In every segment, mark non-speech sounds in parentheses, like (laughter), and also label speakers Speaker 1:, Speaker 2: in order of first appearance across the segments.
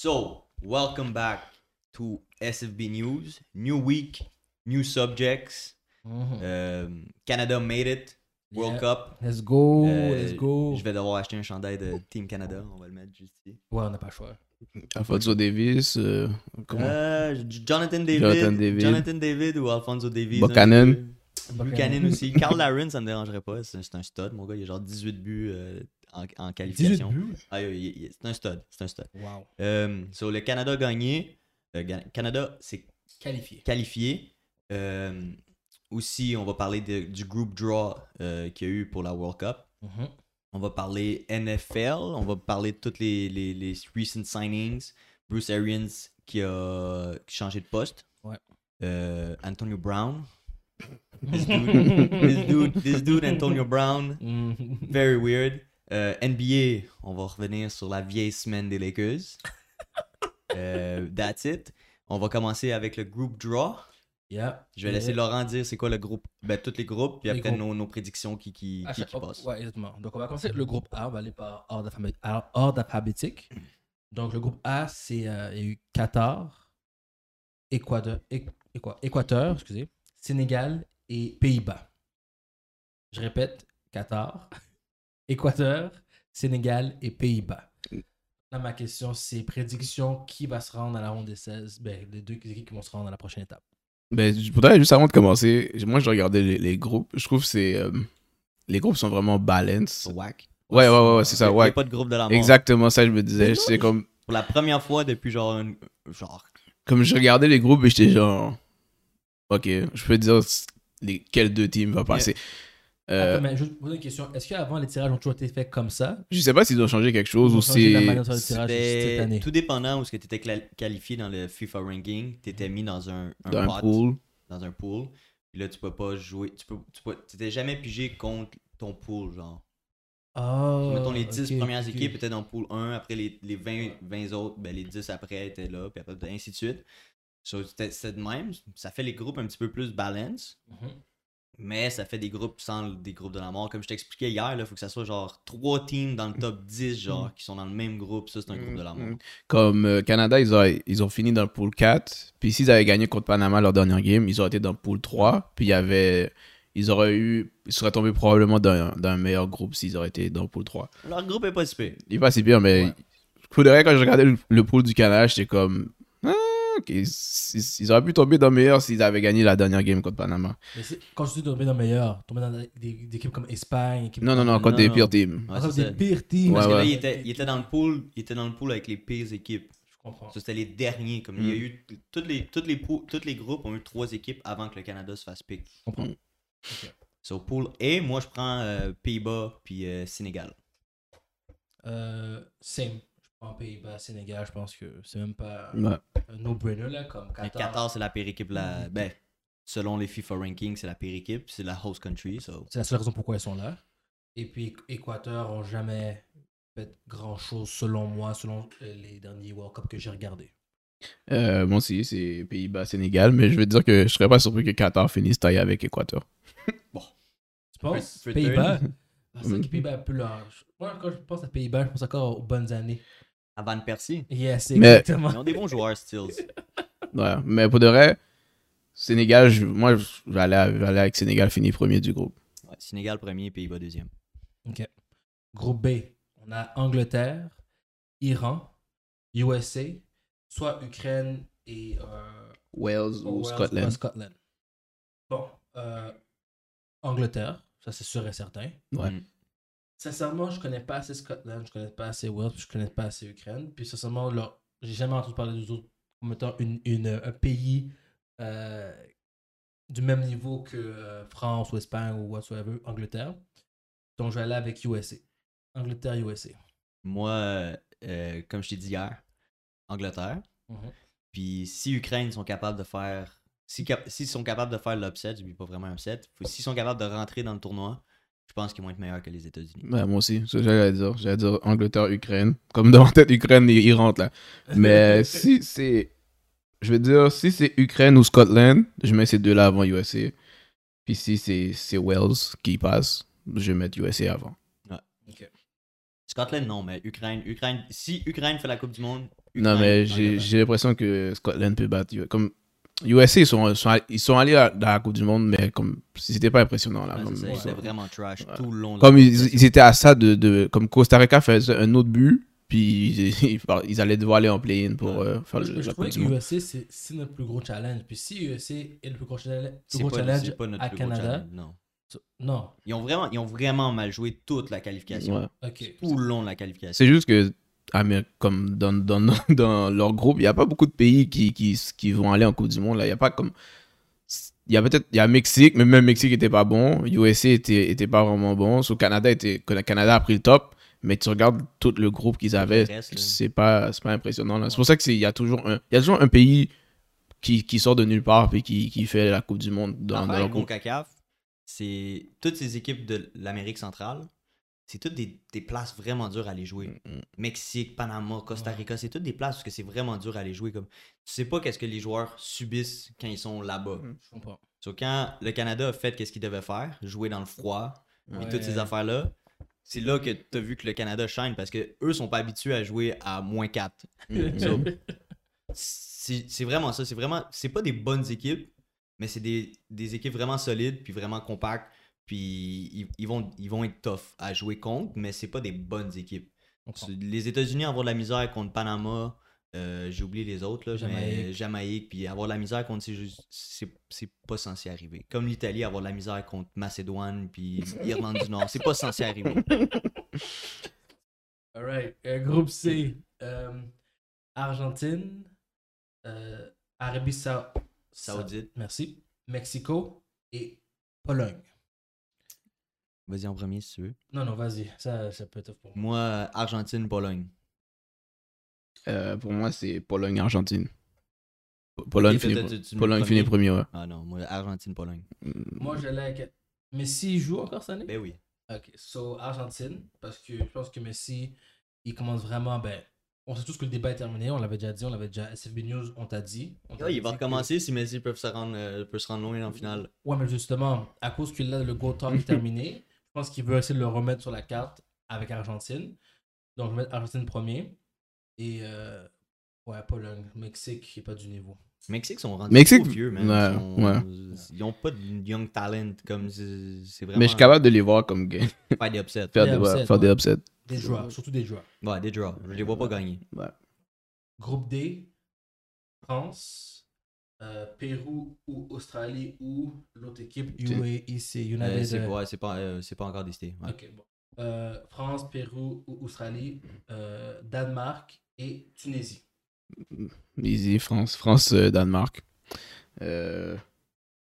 Speaker 1: So, welcome back to SFB News. New week, new subjects. Um, Canada made it. World
Speaker 2: Yeah.
Speaker 1: Cup.
Speaker 2: Let's go,
Speaker 1: Euh,
Speaker 2: let's go.
Speaker 1: Je vais devoir acheter un chandail de Team Canada. On va le mettre juste ici.
Speaker 2: Ouais, on n'a pas le choix.
Speaker 3: Alfonso Davis, euh, comment?
Speaker 1: Euh, Jonathan David.
Speaker 3: Jonathan David.
Speaker 1: Jonathan David ou Alfonso Davies.
Speaker 3: Buchanan.
Speaker 1: Buchanan aussi. Carl Laren, (laughs) ça me dérangerait pas. C'est un stud. Mon gars, il a genre 18 buts euh, en, en
Speaker 2: 18
Speaker 1: qualification.
Speaker 2: buts?
Speaker 1: Ah, c'est un stud. C'est un stud.
Speaker 2: Wow.
Speaker 1: Euh, so, le Canada gagné. Le Ga- Canada s'est
Speaker 2: Qualifié.
Speaker 1: qualifié. Euh, aussi, on va parler de- du group draw euh, qu'il y a eu pour la World Cup.
Speaker 2: Mhm.
Speaker 1: On va parler NFL. On va parler de toutes les, les, les recent signings. Bruce Arians qui a changé de poste.
Speaker 2: Ouais.
Speaker 1: Euh, Antonio Brown. This dude, (laughs) this dude, this dude, Antonio Brown.
Speaker 2: Mhm.
Speaker 1: Very weird. Euh, NBA, on va revenir sur la vieille semaine des Lakers. (laughs) Euh, that's it. On va commencer avec le group draw.
Speaker 2: Yeah.
Speaker 1: Je vais laisser Laurent dire c'est quoi le groupe. Ben, tous les groupes, puis
Speaker 2: Les
Speaker 1: après
Speaker 2: groupes.
Speaker 1: nos, nos prédictions qui, qui, qui, qui passent.
Speaker 2: Ouais, exactement. Donc, on va commencer le groupe A. On va aller par ordre, alphabétique. Donc, le groupe A, c'est euh, il y a eu Qatar, Équateur, Équ- Équa- Équateur, excusez, Sénégal et Pays-Bas. Je répète, Qatar, (laughs) Équateur, Sénégal et Pays-Bas. Là, ma question, c'est prédiction qui va se rendre à la ronde des 16 Ben, les deux équipes qui vont se rendre à la prochaine étape?
Speaker 3: Ben, voudrais juste avant de commencer, moi je regardais les, les groupes, je trouve que c'est. euh, les groupes sont vraiment balance.
Speaker 1: Whack.
Speaker 3: Ouais, ouais, ouais, ouais, c'est
Speaker 1: Il
Speaker 3: ça,
Speaker 1: y a
Speaker 3: ouais.
Speaker 1: pas de groupe de la mort.
Speaker 3: Exactement ça, je me disais. C'est comme.
Speaker 1: Pour la première fois depuis genre. une- genre
Speaker 3: Comme je regardais les groupes et j'étais genre. Ok, je peux dire les, quels deux teams va passer. Euh,
Speaker 2: Attends, mais poser une question. Est-ce qu'avant, les tirages ont toujours été faits comme ça?
Speaker 3: Je sais pas s'ils ont changé quelque chose ou si.
Speaker 1: tout dépendant où ce que tu étais qualifié dans le FIFA ranking, tu étais mis dans un, un
Speaker 3: Dans un pool.
Speaker 1: dans un pool. Puis là, tu peux pas jouer. Tu peux, tu peux, jamais pigé contre ton pool, genre.
Speaker 2: Oh,
Speaker 1: Mettons, les 10
Speaker 2: ok,
Speaker 1: premières
Speaker 2: ok.
Speaker 1: équipes étaient dans le pool 1, après les, les 20, 20 autres, ben les 10 après étaient là, puis après, ainsi de suite. So, c'était de même. Ça fait les groupes un petit peu plus balance,
Speaker 2: Mhm.
Speaker 1: mais ça fait des groupes sans des groupes de la mort. Comme je t'expliquais hier, il faut que ça soit genre 3 teams dans le top 10, genre, qui sont dans le même groupe. Ça, c'est un groupe de la mort.
Speaker 3: Mm. Comme euh, Canada, ils ont, ils ont fini dans le pool 4. Puis s'ils avaient gagné contre Panama leur dernière game, ils auraient été dans le pool 3. Puis il y avait. Ils auraient eu. Ils seraient tombés probablement d'un d'un meilleur groupe s'ils auraient été dans le pool 3.
Speaker 1: Leur groupe est pas si pire.
Speaker 3: Il est pas si bien, mais.
Speaker 2: Ouais.
Speaker 3: Faudrait, quand je regardais le, le pool du Canada, j'étais comme. Ils, ils auraient pu tomber dans le meilleur s'ils avaient gagné la dernière game contre Panama.
Speaker 2: Mais quand je dis tomber dans le meilleur, tomber dans des, des équipes comme Espagne, équipes
Speaker 3: Non, non, non, contre
Speaker 1: Non,
Speaker 3: des
Speaker 1: non.
Speaker 3: pires teams.
Speaker 2: Des pires teams.
Speaker 1: Parce
Speaker 3: Ouais,
Speaker 1: que là,
Speaker 3: ouais.
Speaker 1: il était, il était dans le pool, il était dans le pool avec les pires équipes.
Speaker 2: Je comprends.
Speaker 1: C'était les derniers. Comme il y a
Speaker 3: Mm.
Speaker 1: eu toutes les, toutes les, tous les groupes ont eu trois équipes avant que le Canada se fasse pick.
Speaker 2: Je comprends.
Speaker 3: Mm.
Speaker 2: Ok.
Speaker 1: So, pool A, moi je prends euh, Pays-Bas puis euh, Sénégal.
Speaker 2: Euh, same. Prends Pays-Bas, Sénégal, je pense que c'est même pas
Speaker 3: Ouais.
Speaker 2: un no-brainer là, comme
Speaker 1: Mais
Speaker 2: Qatar.
Speaker 1: Qatar, c'est la pire équipe. La... Ben, selon les FIFA rankings, c'est la pire équipe. C'est la host country. So.
Speaker 2: C'est la seule raison pourquoi ils sont là. Et puis Équateur ont jamais fait grand chose selon moi, selon les derniers World Cup que j'ai regardés.
Speaker 3: Euh, moi aussi, c'est Pays-Bas, Sénégal. Mais je veux dire que je serais pas surpris que Qatar finisse taille avec Équateur. (laughs)
Speaker 2: Tu penses? Pays-Bas? Ah,
Speaker 3: Mm.
Speaker 2: Pays-Bas est peu large. Moi, quand je pense à Pays-Bas, je pense encore aux bonnes années.
Speaker 1: À Van Persie.
Speaker 2: Yes,
Speaker 3: Mais-
Speaker 2: exactement.
Speaker 1: Ils ont des bons joueurs, Stills.
Speaker 3: Ouais. Mais pour de vrai, Sénégal, je- moi, je vais aller, à- je vais aller avec Sénégal fini premier du groupe.
Speaker 1: Ouais, Sénégal premier, Pays-Bas deuxième.
Speaker 2: Ok. Groupe B, on a Angleterre, Iran, USA, soit Ukraine et euh,
Speaker 3: Wales ou
Speaker 2: Wales
Speaker 3: Scotland.
Speaker 2: ou Scotland. Bon, euh, Angleterre, ça c'est sûr et certain.
Speaker 3: Ouais.
Speaker 2: Sincèrement, je connais pas assez Scotland, je connais pas assez Wales, je connais pas assez Ukraine. Puis sincèrement, là, j'ai jamais entendu parler des autres comme étant une, une- un pays euh, du même niveau que euh, France ou Espagne ou whatsoever, Angleterre. Donc je vais aller avec USA. Angleterre, USA.
Speaker 1: Moi, euh, euh, comme je t'ai dit hier, Angleterre.
Speaker 2: Mhm.
Speaker 1: Puis si Ukraine sont capables de faire. Si cap- S'ils sont capables de faire l'upset, je dis pas vraiment upset, s'ils sont capables de rentrer dans le tournoi, je pense qu'ils vont être meilleurs que les États-Unis.
Speaker 3: Ouais, moi aussi, c'est ça que j'allais dire. J'allais dire Angleterre, Ukraine. Comme dans ma tête, Ukraine, ils ils rentrent là. Mais (laughs) si c'est. Je veux dire, si c'est Ukraine ou Scotland, je mets ces deux-là avant USA. Puis si c'est c'est Wales qui passe, je vais mettre USA avant.
Speaker 1: Scotland, non, mais Ukraine, Ukraine. Si Ukraine fait la Coupe du Monde,
Speaker 3: Non, mais j'ai l'impression que Scotland peut battre. Comme USA, ils sont, sont- ils sont allés à- dans la Coupe du Monde, mais comme c'était pas impressionnant là.
Speaker 1: Ouais, c'était vraiment trash
Speaker 3: Ouais.
Speaker 1: tout le long. de
Speaker 3: comme ils, étaient à ça de, de- Comme Costa Rica faisait un autre but, puis ils, (laughs) ils, ils allaient devoir aller en play-in pour
Speaker 1: Ouais.
Speaker 3: euh, faire
Speaker 2: Moi, je,
Speaker 3: le,
Speaker 2: je trouvais
Speaker 3: Coupe
Speaker 2: que. USA, c'est c'est notre plus gros challenge. Puis si USA est le plus gros challenge,
Speaker 1: C'est
Speaker 2: plus gros
Speaker 1: pas,
Speaker 2: challenge
Speaker 1: pas notre
Speaker 2: à
Speaker 1: plus gros
Speaker 2: Canada,
Speaker 1: challenge, non.
Speaker 2: non.
Speaker 1: Ils ont, vraiment, ils ont vraiment mal joué toute la qualification.
Speaker 3: Ouais.
Speaker 1: Tout le long de la qualification.
Speaker 3: C'est juste que comme dans, dans, dans (laughs) leur groupe, il n'y a pas beaucoup de pays qui, qui, qui vont aller en Coupe du Monde. Là. Il y a pas comme. Il y a peut-être. Il y a Mexique, mais même Mexique était pas bon. USA était, était pas vraiment bon. Sur Canada, était, Canada a pris le top. Mais tu regardes tout le groupe qu'ils avaient, c'est pas, pas impressionnant. C'est pour ça qu'il y a toujours un, il y a toujours un pays qui, qui sort de nulle part et qui, qui fait la Coupe du Monde dans, dans leur groupe.
Speaker 1: C'est toutes ces équipes de l'Amérique centrale, c'est toutes des, des places vraiment dures à aller jouer.
Speaker 3: Mm,
Speaker 1: Mexique, Panama, Costa Rica, c'est toutes des places où que c'est vraiment dur à aller jouer. Comme, tu sais pas qu'est-ce que les joueurs subissent quand ils sont là-bas.
Speaker 3: Mm.
Speaker 2: Je comprends.
Speaker 1: So, quand le Canada a fait qu'est-ce qu'il devait faire, jouer dans le froid, puis
Speaker 2: Ouais.
Speaker 1: toutes ces affaires-là, c'est là que tu as vu que le Canada shine parce que eux sont pas habitués à jouer à moins 4.
Speaker 3: Mm,
Speaker 1: So, c'est c'est vraiment ça. C'est vraiment. C'est pas des bonnes équipes, mais c'est des, des équipes vraiment solides, puis vraiment compactes. Puis ils, ils vont, ils vont être tough à jouer contre, mais c'est pas des bonnes équipes. Les États-Unis avoir de la misère contre Panama, euh, j'ai oublié les autres, là, mais
Speaker 2: Jamaïque.
Speaker 1: Jamaïque, puis avoir de la misère contre ces jeux, c'est pas censé arriver. Comme l'Italie, avoir de la misère contre Macédoine, puis Irlande du Nord, c'est pas censé arriver. (laughs)
Speaker 2: Alright. Euh, groupe C. euh, Argentine. euh, Arabie Sa-
Speaker 1: Saoudite.
Speaker 2: Merci. Mexico et Pologne.
Speaker 1: Vas-y en premier si tu veux.
Speaker 2: Non, non, vas-y. Ça, ça peut être pour moi.
Speaker 1: Moi, Argentine, Pologne.
Speaker 3: Euh, pour moi, c'est Pologne-Argentine. Pologne, finit, Pologne finit premier, ouais.
Speaker 1: Ah non, moi, Argentine, Pologne.
Speaker 2: Moi, j'allais avec. Messi il joue encore cette année?
Speaker 1: Ben oui.
Speaker 2: Ok, so Argentine, parce que je pense que Messi, il commence vraiment, ben, on sait tous que le débat est terminé, on l'avait déjà dit, on l'avait déjà, SFB News, on t'a dit. On t'a
Speaker 1: Ouais, il
Speaker 2: dit
Speaker 1: va
Speaker 2: que-
Speaker 1: recommencer si Messi peut se rendre, euh, peut se rendre loin en finale.
Speaker 2: Ouais, mais justement, à cause que là, le Go Talk est terminé, je pense qu'il veut essayer de le remettre sur la carte avec Argentine. Donc, je vais mettre Argentine premier. Et, euh, ouais, Pologne, Mexique, qui n'est pas du niveau.
Speaker 1: Mexique sont rendus
Speaker 3: Mexique,
Speaker 1: trop vieux, man.
Speaker 3: ouais,
Speaker 1: Ils, sont-
Speaker 3: ouais.
Speaker 1: ils ont pas de young talent comme c'est vraiment
Speaker 3: Mais je suis capable de les voir comme ga- (laughs)
Speaker 1: faire des upsets.
Speaker 3: faire,
Speaker 2: Des upsets,
Speaker 3: faire des upsets.
Speaker 2: Des joueurs, surtout des joueurs.
Speaker 1: Ouais, des draws. Je les vois pas gagner.
Speaker 3: Ouais.
Speaker 2: Groupe D, France, euh, Pérou ou Australie ou l'autre équipe, UAE, c'est
Speaker 1: Euh,
Speaker 2: United.
Speaker 1: c'est
Speaker 2: euh,
Speaker 1: ouais, c'est pas, euh, c'est pas encore décidé. ouais.
Speaker 2: Ok, bon. Euh, France, Pérou ou Australie, euh, Danemark et Tunisie.
Speaker 3: Easy, France, France, euh, Danemark. Euh,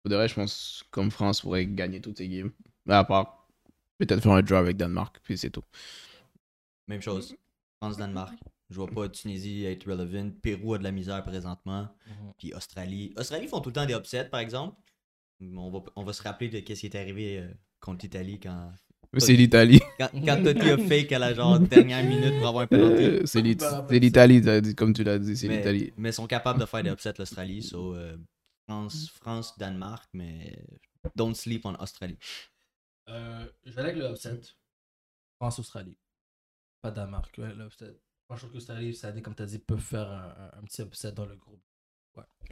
Speaker 3: pour de vrai, je pense comme France pourrait gagner toutes ces games. Mais à part peut-être faire un draw avec Danemark, puis c'est tout.
Speaker 1: Même chose. France-Danemark. Je vois pas Tunisie être relevant. Pérou a de la misère présentement. Puis Australie. Australie font tout le temps des upsets, par exemple. On va, on va se rappeler de ce qui est arrivé euh, contre l'Italie quand,
Speaker 3: c'est l'Italie. (laughs)
Speaker 1: quand, quand Totti a fake à la genre dernière minute pour avoir un penalty.
Speaker 3: Euh, c'est l'It- c'est l'Italie, comme tu l'as dit, c'est
Speaker 1: mais,
Speaker 3: l'Italie.
Speaker 1: mais sont capables de faire des upsets l'Australie. So, euh, France, France, Danemark, mais don't sleep on Australie.
Speaker 2: Euh, je vais avec le upset. France-Australie. Pas Danemark, ouais, l'upset. Moi, je trouve que l'Australie, ça, comme tu as dit, peut faire un, petit upset dans le groupe.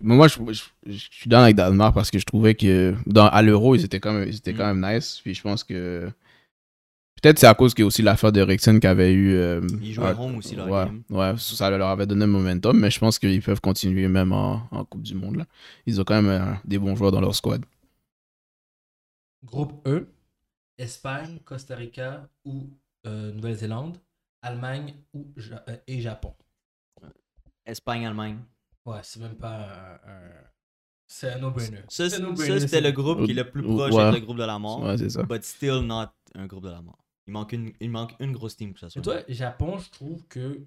Speaker 3: Mais moi, je, je, je suis dans avec Danemark parce que je trouvais que dans, à l'Euro, ils étaient quand même, ils étaient quand même nice. Puis je pense que. Peut-être c'est à cause qu'il y a aussi l'affaire de Eriksen qui avait eu. euh,
Speaker 1: Ils jouaient
Speaker 3: ouais,
Speaker 1: home aussi, leur
Speaker 3: ouais,
Speaker 1: game.
Speaker 3: ouais, ça leur avait donné un momentum, mais je pense qu'ils peuvent continuer même en, en Coupe du Monde. Là. Ils ont quand même euh, des bons joueurs dans leur squad.
Speaker 2: Groupe E, Espagne, Costa Rica ou euh, Nouvelle-Zélande, Allemagne ou Ja- euh, et Japon.
Speaker 1: Espagne, Allemagne.
Speaker 2: Ouais, c'est même pas un. un- C'est un no-brainer.
Speaker 1: Ça, c'était
Speaker 2: c'est-
Speaker 1: le groupe qui est le plus proche
Speaker 3: Ouais.
Speaker 1: le groupe de la mort.
Speaker 3: Ouais, c'est ça.
Speaker 1: But still not un groupe de la mort. Il manque une, il manque une grosse team pour ça.
Speaker 2: Et toi, Japon, je trouve que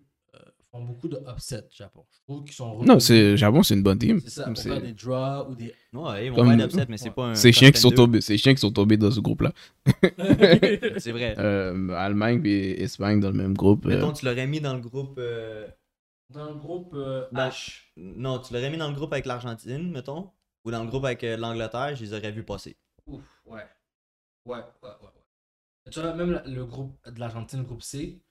Speaker 2: font beaucoup de upset, Japon. Je trouve qu'ils sont
Speaker 3: Non, c'est Japon, c'est une bonne team.
Speaker 2: C'est ça, faire des draws ou des.
Speaker 1: Ouais, ils vont
Speaker 3: Comme-
Speaker 1: faire d'upset, mais c'est
Speaker 2: Ouais.
Speaker 1: pas un.
Speaker 3: C'est chiens qui sont tombés, c'est chiens qui sont tombés dans ce groupe-là. (laughs)
Speaker 1: C'est vrai.
Speaker 3: Euh, Allemagne et Espagne dans le même groupe. euh,
Speaker 1: Mettons, tu l'aurais mis dans le groupe. euh,
Speaker 2: Dans le groupe euh,
Speaker 1: dans-
Speaker 2: H.
Speaker 1: Non, tu l'aurais mis dans le groupe avec l'Argentine, mettons. Ou dans le groupe avec euh, l'Angleterre, je les aurais vus passer.
Speaker 2: Ouf, ouais. Ouais, ouais, ouais. ouais. Tu vois, même le groupe de l'Argentine, le groupe C,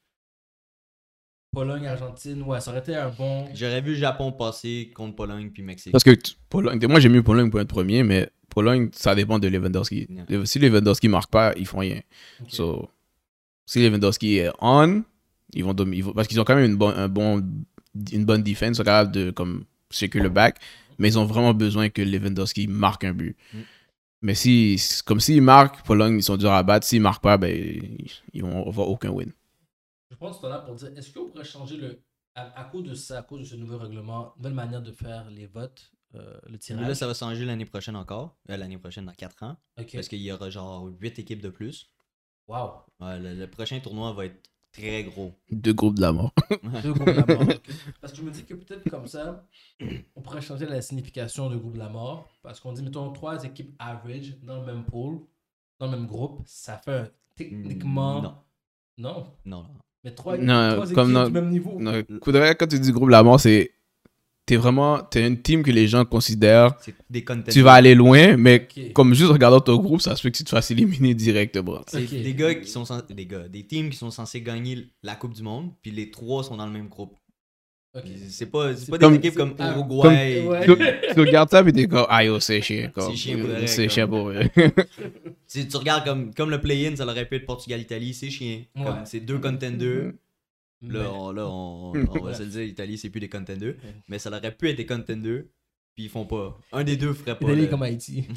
Speaker 2: Pologne, Argentine, ouais, ça aurait été un bon.
Speaker 1: J'aurais vu Japon passer contre Pologne puis Mexique.
Speaker 3: Parce que Pologne, moi j'ai mis Pologne pour être premier, mais Pologne, ça dépend de Lewandowski.
Speaker 1: Yeah.
Speaker 3: Si Lewandowski marque pas, ils font rien.
Speaker 2: Ok.
Speaker 3: So, si Lewandowski est on, ils vont, ils vont- parce qu'ils ont quand même une, un bon, une bonne défense, ils sont capables de comme secure le back, mais ils ont vraiment besoin que Lewandowski marque un but.
Speaker 1: Mm.
Speaker 3: Mais si, comme s'ils marquent, Pologne, ils sont durs à battre. S'ils marquent pas, ben, ils, ils vont avoir aucun win.
Speaker 2: Pense tu là pour dire est-ce qu'on pourrait changer le. À, à cause de ça, à cause de ce nouveau règlement, nouvelle manière de faire les votes, euh, le tirage.
Speaker 1: là, ça va changer l'année prochaine encore. Euh, l'année prochaine, dans 4 ans. Parce qu'il y aura genre 8 équipes de plus.
Speaker 2: Wow.
Speaker 1: Ouais, le, le prochain tournoi va être très gros.
Speaker 3: Deux groupes de la mort. (laughs)
Speaker 2: Deux groupes de la mort. Parce que je me dis que peut-être comme ça, on pourrait changer la signification de groupe de la mort. Parce qu'on dit, mettons, trois équipes average dans le même pool, dans le même groupe, ça fait un- techniquement.
Speaker 1: Non.
Speaker 2: Non?
Speaker 1: Non, non.
Speaker 2: Mais trois,
Speaker 3: Non,
Speaker 2: trois équipes
Speaker 3: comme dans-
Speaker 2: du même niveau.
Speaker 3: Non, quand tu dis groupe de la mort, c'est. T'es vraiment. T'es une team que les gens considèrent.
Speaker 1: C'est des contenders.
Speaker 3: Tu vas aller loin, mais comme juste regardant ton groupe, ça se fait que tu te fasses éliminer directement.
Speaker 1: C'est des gars qui sont censés, des gars, des teams qui sont censés gagner la Coupe du Monde, puis les trois sont dans le même groupe. C'est pas, pas des
Speaker 3: comme-
Speaker 1: équipes comme
Speaker 2: Ah,
Speaker 1: Uruguay.
Speaker 2: Ouais.
Speaker 3: Tu, tu regardes ça, puis t'es comme, ah yo, c'est chiant.
Speaker 1: C'est chiant pour vrai,
Speaker 3: C'est chiant pour vrai.
Speaker 1: Tu, tu regardes comme, comme le play-in, ça aurait pu être Portugal-Italie, c'est chiant.
Speaker 2: Ouais.
Speaker 1: c'est deux contenders.
Speaker 2: Mais-
Speaker 1: Là, on, là, on, (laughs) on va se le dire, l'Italie, c'est plus des contenders. Mais ça aurait pu être des contenders, puis ils font pas. Un des deux ferait pas.
Speaker 2: Italie
Speaker 1: le-
Speaker 2: comme Haïti. (laughs)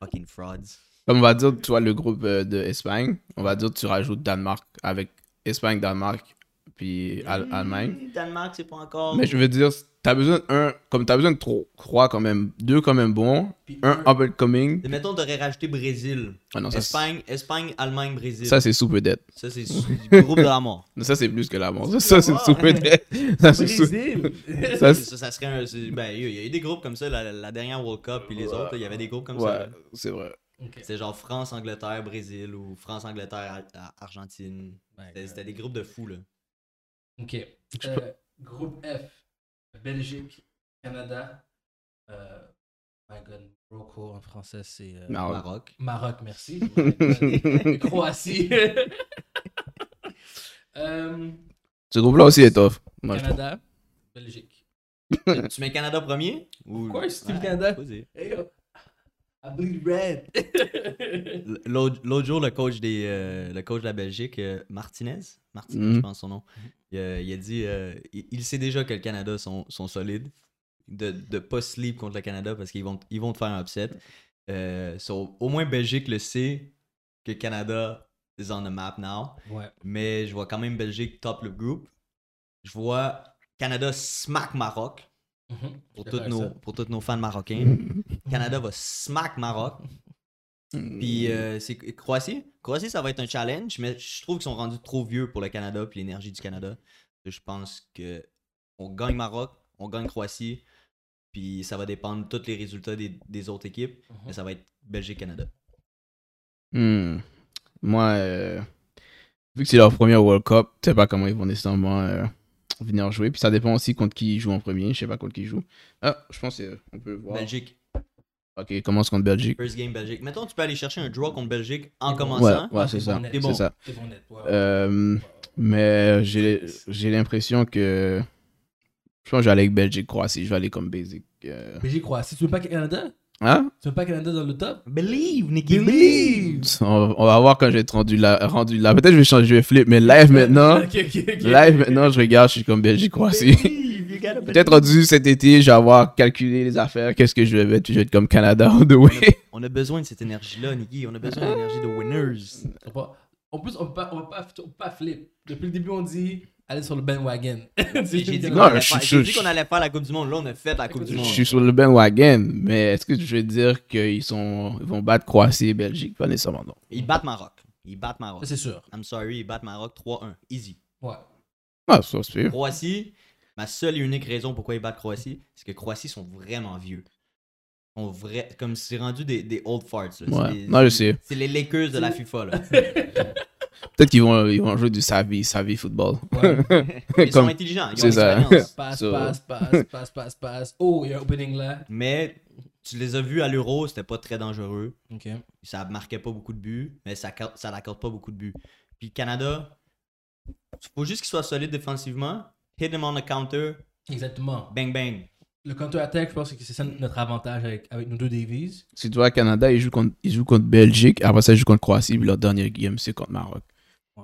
Speaker 1: Fucking frauds.
Speaker 3: Comme on va dire, tu vois, le groupe euh, de Espagne, on va dire, tu rajoutes Danemark avec Espagne, Danemark, puis Al- Allemagne.
Speaker 1: Hmm, Danemark, c'est pas encore.
Speaker 3: Mais je veux dire, t'as besoin d'un, comme t'as besoin de trois, trois quand même, deux quand même bons,
Speaker 2: Puis
Speaker 3: un up and coming.
Speaker 1: Et Mettons, t'aurais rajouté Brésil.
Speaker 3: Ah non, ça, c'est-
Speaker 1: Espagne, Espagne, Allemagne, Brésil.
Speaker 3: ça c'est super dead.
Speaker 1: Ça, c'est du groupe de la mort. (laughs)
Speaker 3: Ça c'est plus que la mort. Ça, ça, c'est super dead. (laughs) Ça c'est super.
Speaker 2: Brésil.
Speaker 3: Ça, (laughs)
Speaker 1: Ça,
Speaker 3: c'est-
Speaker 1: ça serait un. c'est- Ben, il y a eu des groupes comme ça, la, la dernière World Cup, puis les autres, il y avait des groupes comme ça.
Speaker 3: Ouais,
Speaker 1: là.
Speaker 3: c'est vrai.
Speaker 2: Ok.
Speaker 1: C'est genre France, Angleterre, Brésil ou France, Angleterre, Ar- Ar- Argentine. C'était c'était des groupes de fous, là.
Speaker 2: Ok. Euh, groupe F. Belgique, Canada. Euh, my God, Morocco en français, c'est. euh,
Speaker 3: Maroc.
Speaker 1: Maroc.
Speaker 2: Maroc, merci. (laughs) (laughs) Croatie. (laughs) Euh,
Speaker 3: Ce groupe-là aussi est tough. Moi.
Speaker 2: Canada, Belgique.
Speaker 1: tu mets Canada premier? Ou...
Speaker 2: Of course, Team Canada. Hey yo, I bleed red.
Speaker 1: L'autre l'autre jour, le coach, des, euh, le coach de la Belgique, euh, Martinez, Martinez, je pense son nom, il, a- il a dit euh, il, il sait déjà que le Canada sont, sont solides, de ne pas sleep contre le Canada parce qu'ils vont, ils vont te faire un upset. Euh, so, au moins, Belgique le sait que Canada is on the map now,
Speaker 2: ouais.
Speaker 1: mais je vois quand même Belgique top le groupe. Je vois Canada smack Maroc
Speaker 2: Mhm.
Speaker 1: pour,
Speaker 2: d'accord
Speaker 1: nos,
Speaker 2: ça.
Speaker 1: pour tous nos fans marocains. Canada va smack Maroc. Puis euh, c'est Croatie. Croatie, ça va être un challenge, mais je trouve qu'ils sont rendus trop vieux pour le Canada puis l'énergie du Canada. Je pense que on gagne Maroc, on gagne Croatie, puis ça va dépendre de tous les résultats des, des autres équipes,
Speaker 2: Mhm.
Speaker 1: mais ça va être Belgique-Canada.
Speaker 3: Hmm. Moi, euh, vu que c'est leur premier World Cup, je sais pas comment ils vont nécessairement euh, venir jouer. Puis ça dépend aussi contre qui joue en premier. Je sais pas contre qui joue. Ah, je pense qu'on peut voir.
Speaker 1: Belgique,
Speaker 3: Ok, commence contre Belgique.
Speaker 1: first game Belgique. Mettons, tu peux aller chercher un draw contre Belgique en
Speaker 2: Ouais,
Speaker 1: commençant.
Speaker 3: ouais, c'est ça.
Speaker 1: C'est bon.
Speaker 3: C'est ça.
Speaker 2: C'est bon net. ouais.
Speaker 3: Euh, mais j'ai j'ai l'impression que. Je pense que je vais aller avec Belgique-Croatie. Je vais aller comme basic. euh.
Speaker 2: Belgique, Croatie. Tu veux pas Canada?
Speaker 3: Hein?
Speaker 2: Tu veux pas Canada dans le top?
Speaker 1: Believe, Nicky,
Speaker 2: Believe.
Speaker 3: On, on va voir quand je vais être rendu là. Rendu là. Peut-être je vais changer, je vais flip. Mais live maintenant. (laughs)
Speaker 2: Ok, ok, ok.
Speaker 3: Live maintenant, je regarde, je suis comme Belgique-Croatie. Peut-être rendu cet été, je vais avoir calculé les affaires, qu'est-ce que je vais mettre, puis je vais être comme Canada all the way.
Speaker 1: On a besoin de cette énergie-là, Nicky. On a besoin de l'énergie de winners.
Speaker 2: En plus, on peut pas, on va pas, on peut pas flip. Depuis le début, on dit aller sur le bandwagon. (laughs) C'est
Speaker 1: J'ai dit qu'on allait,
Speaker 3: je
Speaker 1: faire-
Speaker 3: suis-
Speaker 1: j'ai
Speaker 3: je-
Speaker 1: dit qu'on allait faire la Coupe du Monde. Là, on a fait la Coupe du
Speaker 3: Je
Speaker 1: Monde.
Speaker 3: suis sur le bandwagon, mais est-ce que je vais dire qu'ils sont, ils vont battre Croatie et Belgique? Pas nécessairement, non.
Speaker 1: Ils battent Maroc. Ils battent Maroc.
Speaker 2: C'est sûr.
Speaker 1: I'm sorry, ils battent Maroc 3-1. Easy.
Speaker 2: Ouais.
Speaker 3: Ah, ça fait.
Speaker 1: Croatie, ma seule et unique raison pourquoi ils battent Croatie, c'est que Croatie sont vraiment vieux. Ils sont vrai, comme c'est rendu des, des old farts.
Speaker 3: Ouais.
Speaker 1: des-
Speaker 3: Non, je sais.
Speaker 1: C'est les Lakers de la FIFA. Là. (laughs)
Speaker 3: Peut-être qu'ils vont, ils vont jouer du savvy, savvy football.
Speaker 2: ouais. (laughs)
Speaker 1: Ils sont intelligents. Ils ont
Speaker 3: c'est ça.
Speaker 1: l'expérience. (laughs)
Speaker 2: Passe,
Speaker 3: So-
Speaker 2: passe, passe, passe, passe, passe. Oh, il y a un opening là.
Speaker 1: Mais tu les as vus à l'Euro, c'était pas très dangereux.
Speaker 2: Ok.
Speaker 1: Ça marquait pas beaucoup de buts, mais ça, ça n'accorde pas beaucoup de buts. Puis Canada, Faut juste qu'il soit solide défensivement. Hit him on the counter.
Speaker 2: Exactement.
Speaker 1: Bang bang.
Speaker 2: Le counter-attack, je pense que c'est ça notre avantage avec, avec nos deux Davies.
Speaker 3: Si tu vois, Canada, ils jouent contre, ils jouent contre Belgique, après ça, ils jouent contre Croatie, puis leur dernier game, c'est contre Maroc.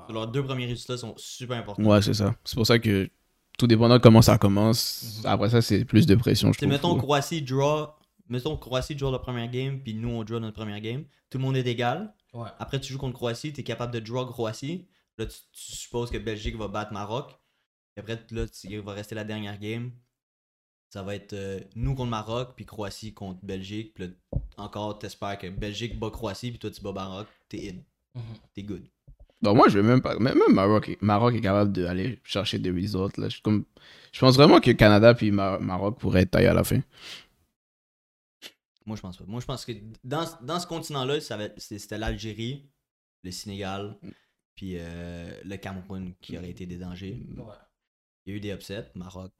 Speaker 1: Leurs deux premiers résultats sont super importants.
Speaker 3: Ouais, c'est ça. C'est pour ça que, tout dépendant de comment ça commence,
Speaker 2: Mhm.
Speaker 3: après ça, c'est plus de pression, je
Speaker 1: T'sais,
Speaker 3: trouve.
Speaker 1: mettons Croatie draw. Mettons Croatie draw la première game, puis nous on draw notre première game. Tout le monde est égal.
Speaker 2: Ouais.
Speaker 1: Après, tu joues contre Croatie, t'es capable de draw Croatie. Là, tu, tu supposes que Belgique va battre Maroc. Et après, là, tu- il va rester la dernière game. Ça va être euh, nous contre Maroc, puis Croatie contre Belgique. Puis là, encore, t'espères que Belgique bat Croatie, puis toi, tu bats Maroc. T'es in.
Speaker 2: Mhm.
Speaker 1: T'es good.
Speaker 3: Donc moi, je vais même pas. Même Maroc, est- Maroc est capable d'aller chercher des results. Là. Je, suis comme, je pense vraiment que Canada puis Ma- Maroc pourraient être taillés à la fin.
Speaker 1: Moi, je pense pas. Moi, je pense que dans, dans ce continent-là, c'était l'Algérie, le Sénégal, puis euh, le Cameroun qui aurait été des dangers.
Speaker 2: Ouais.
Speaker 1: Il y a eu des upsets. Maroc,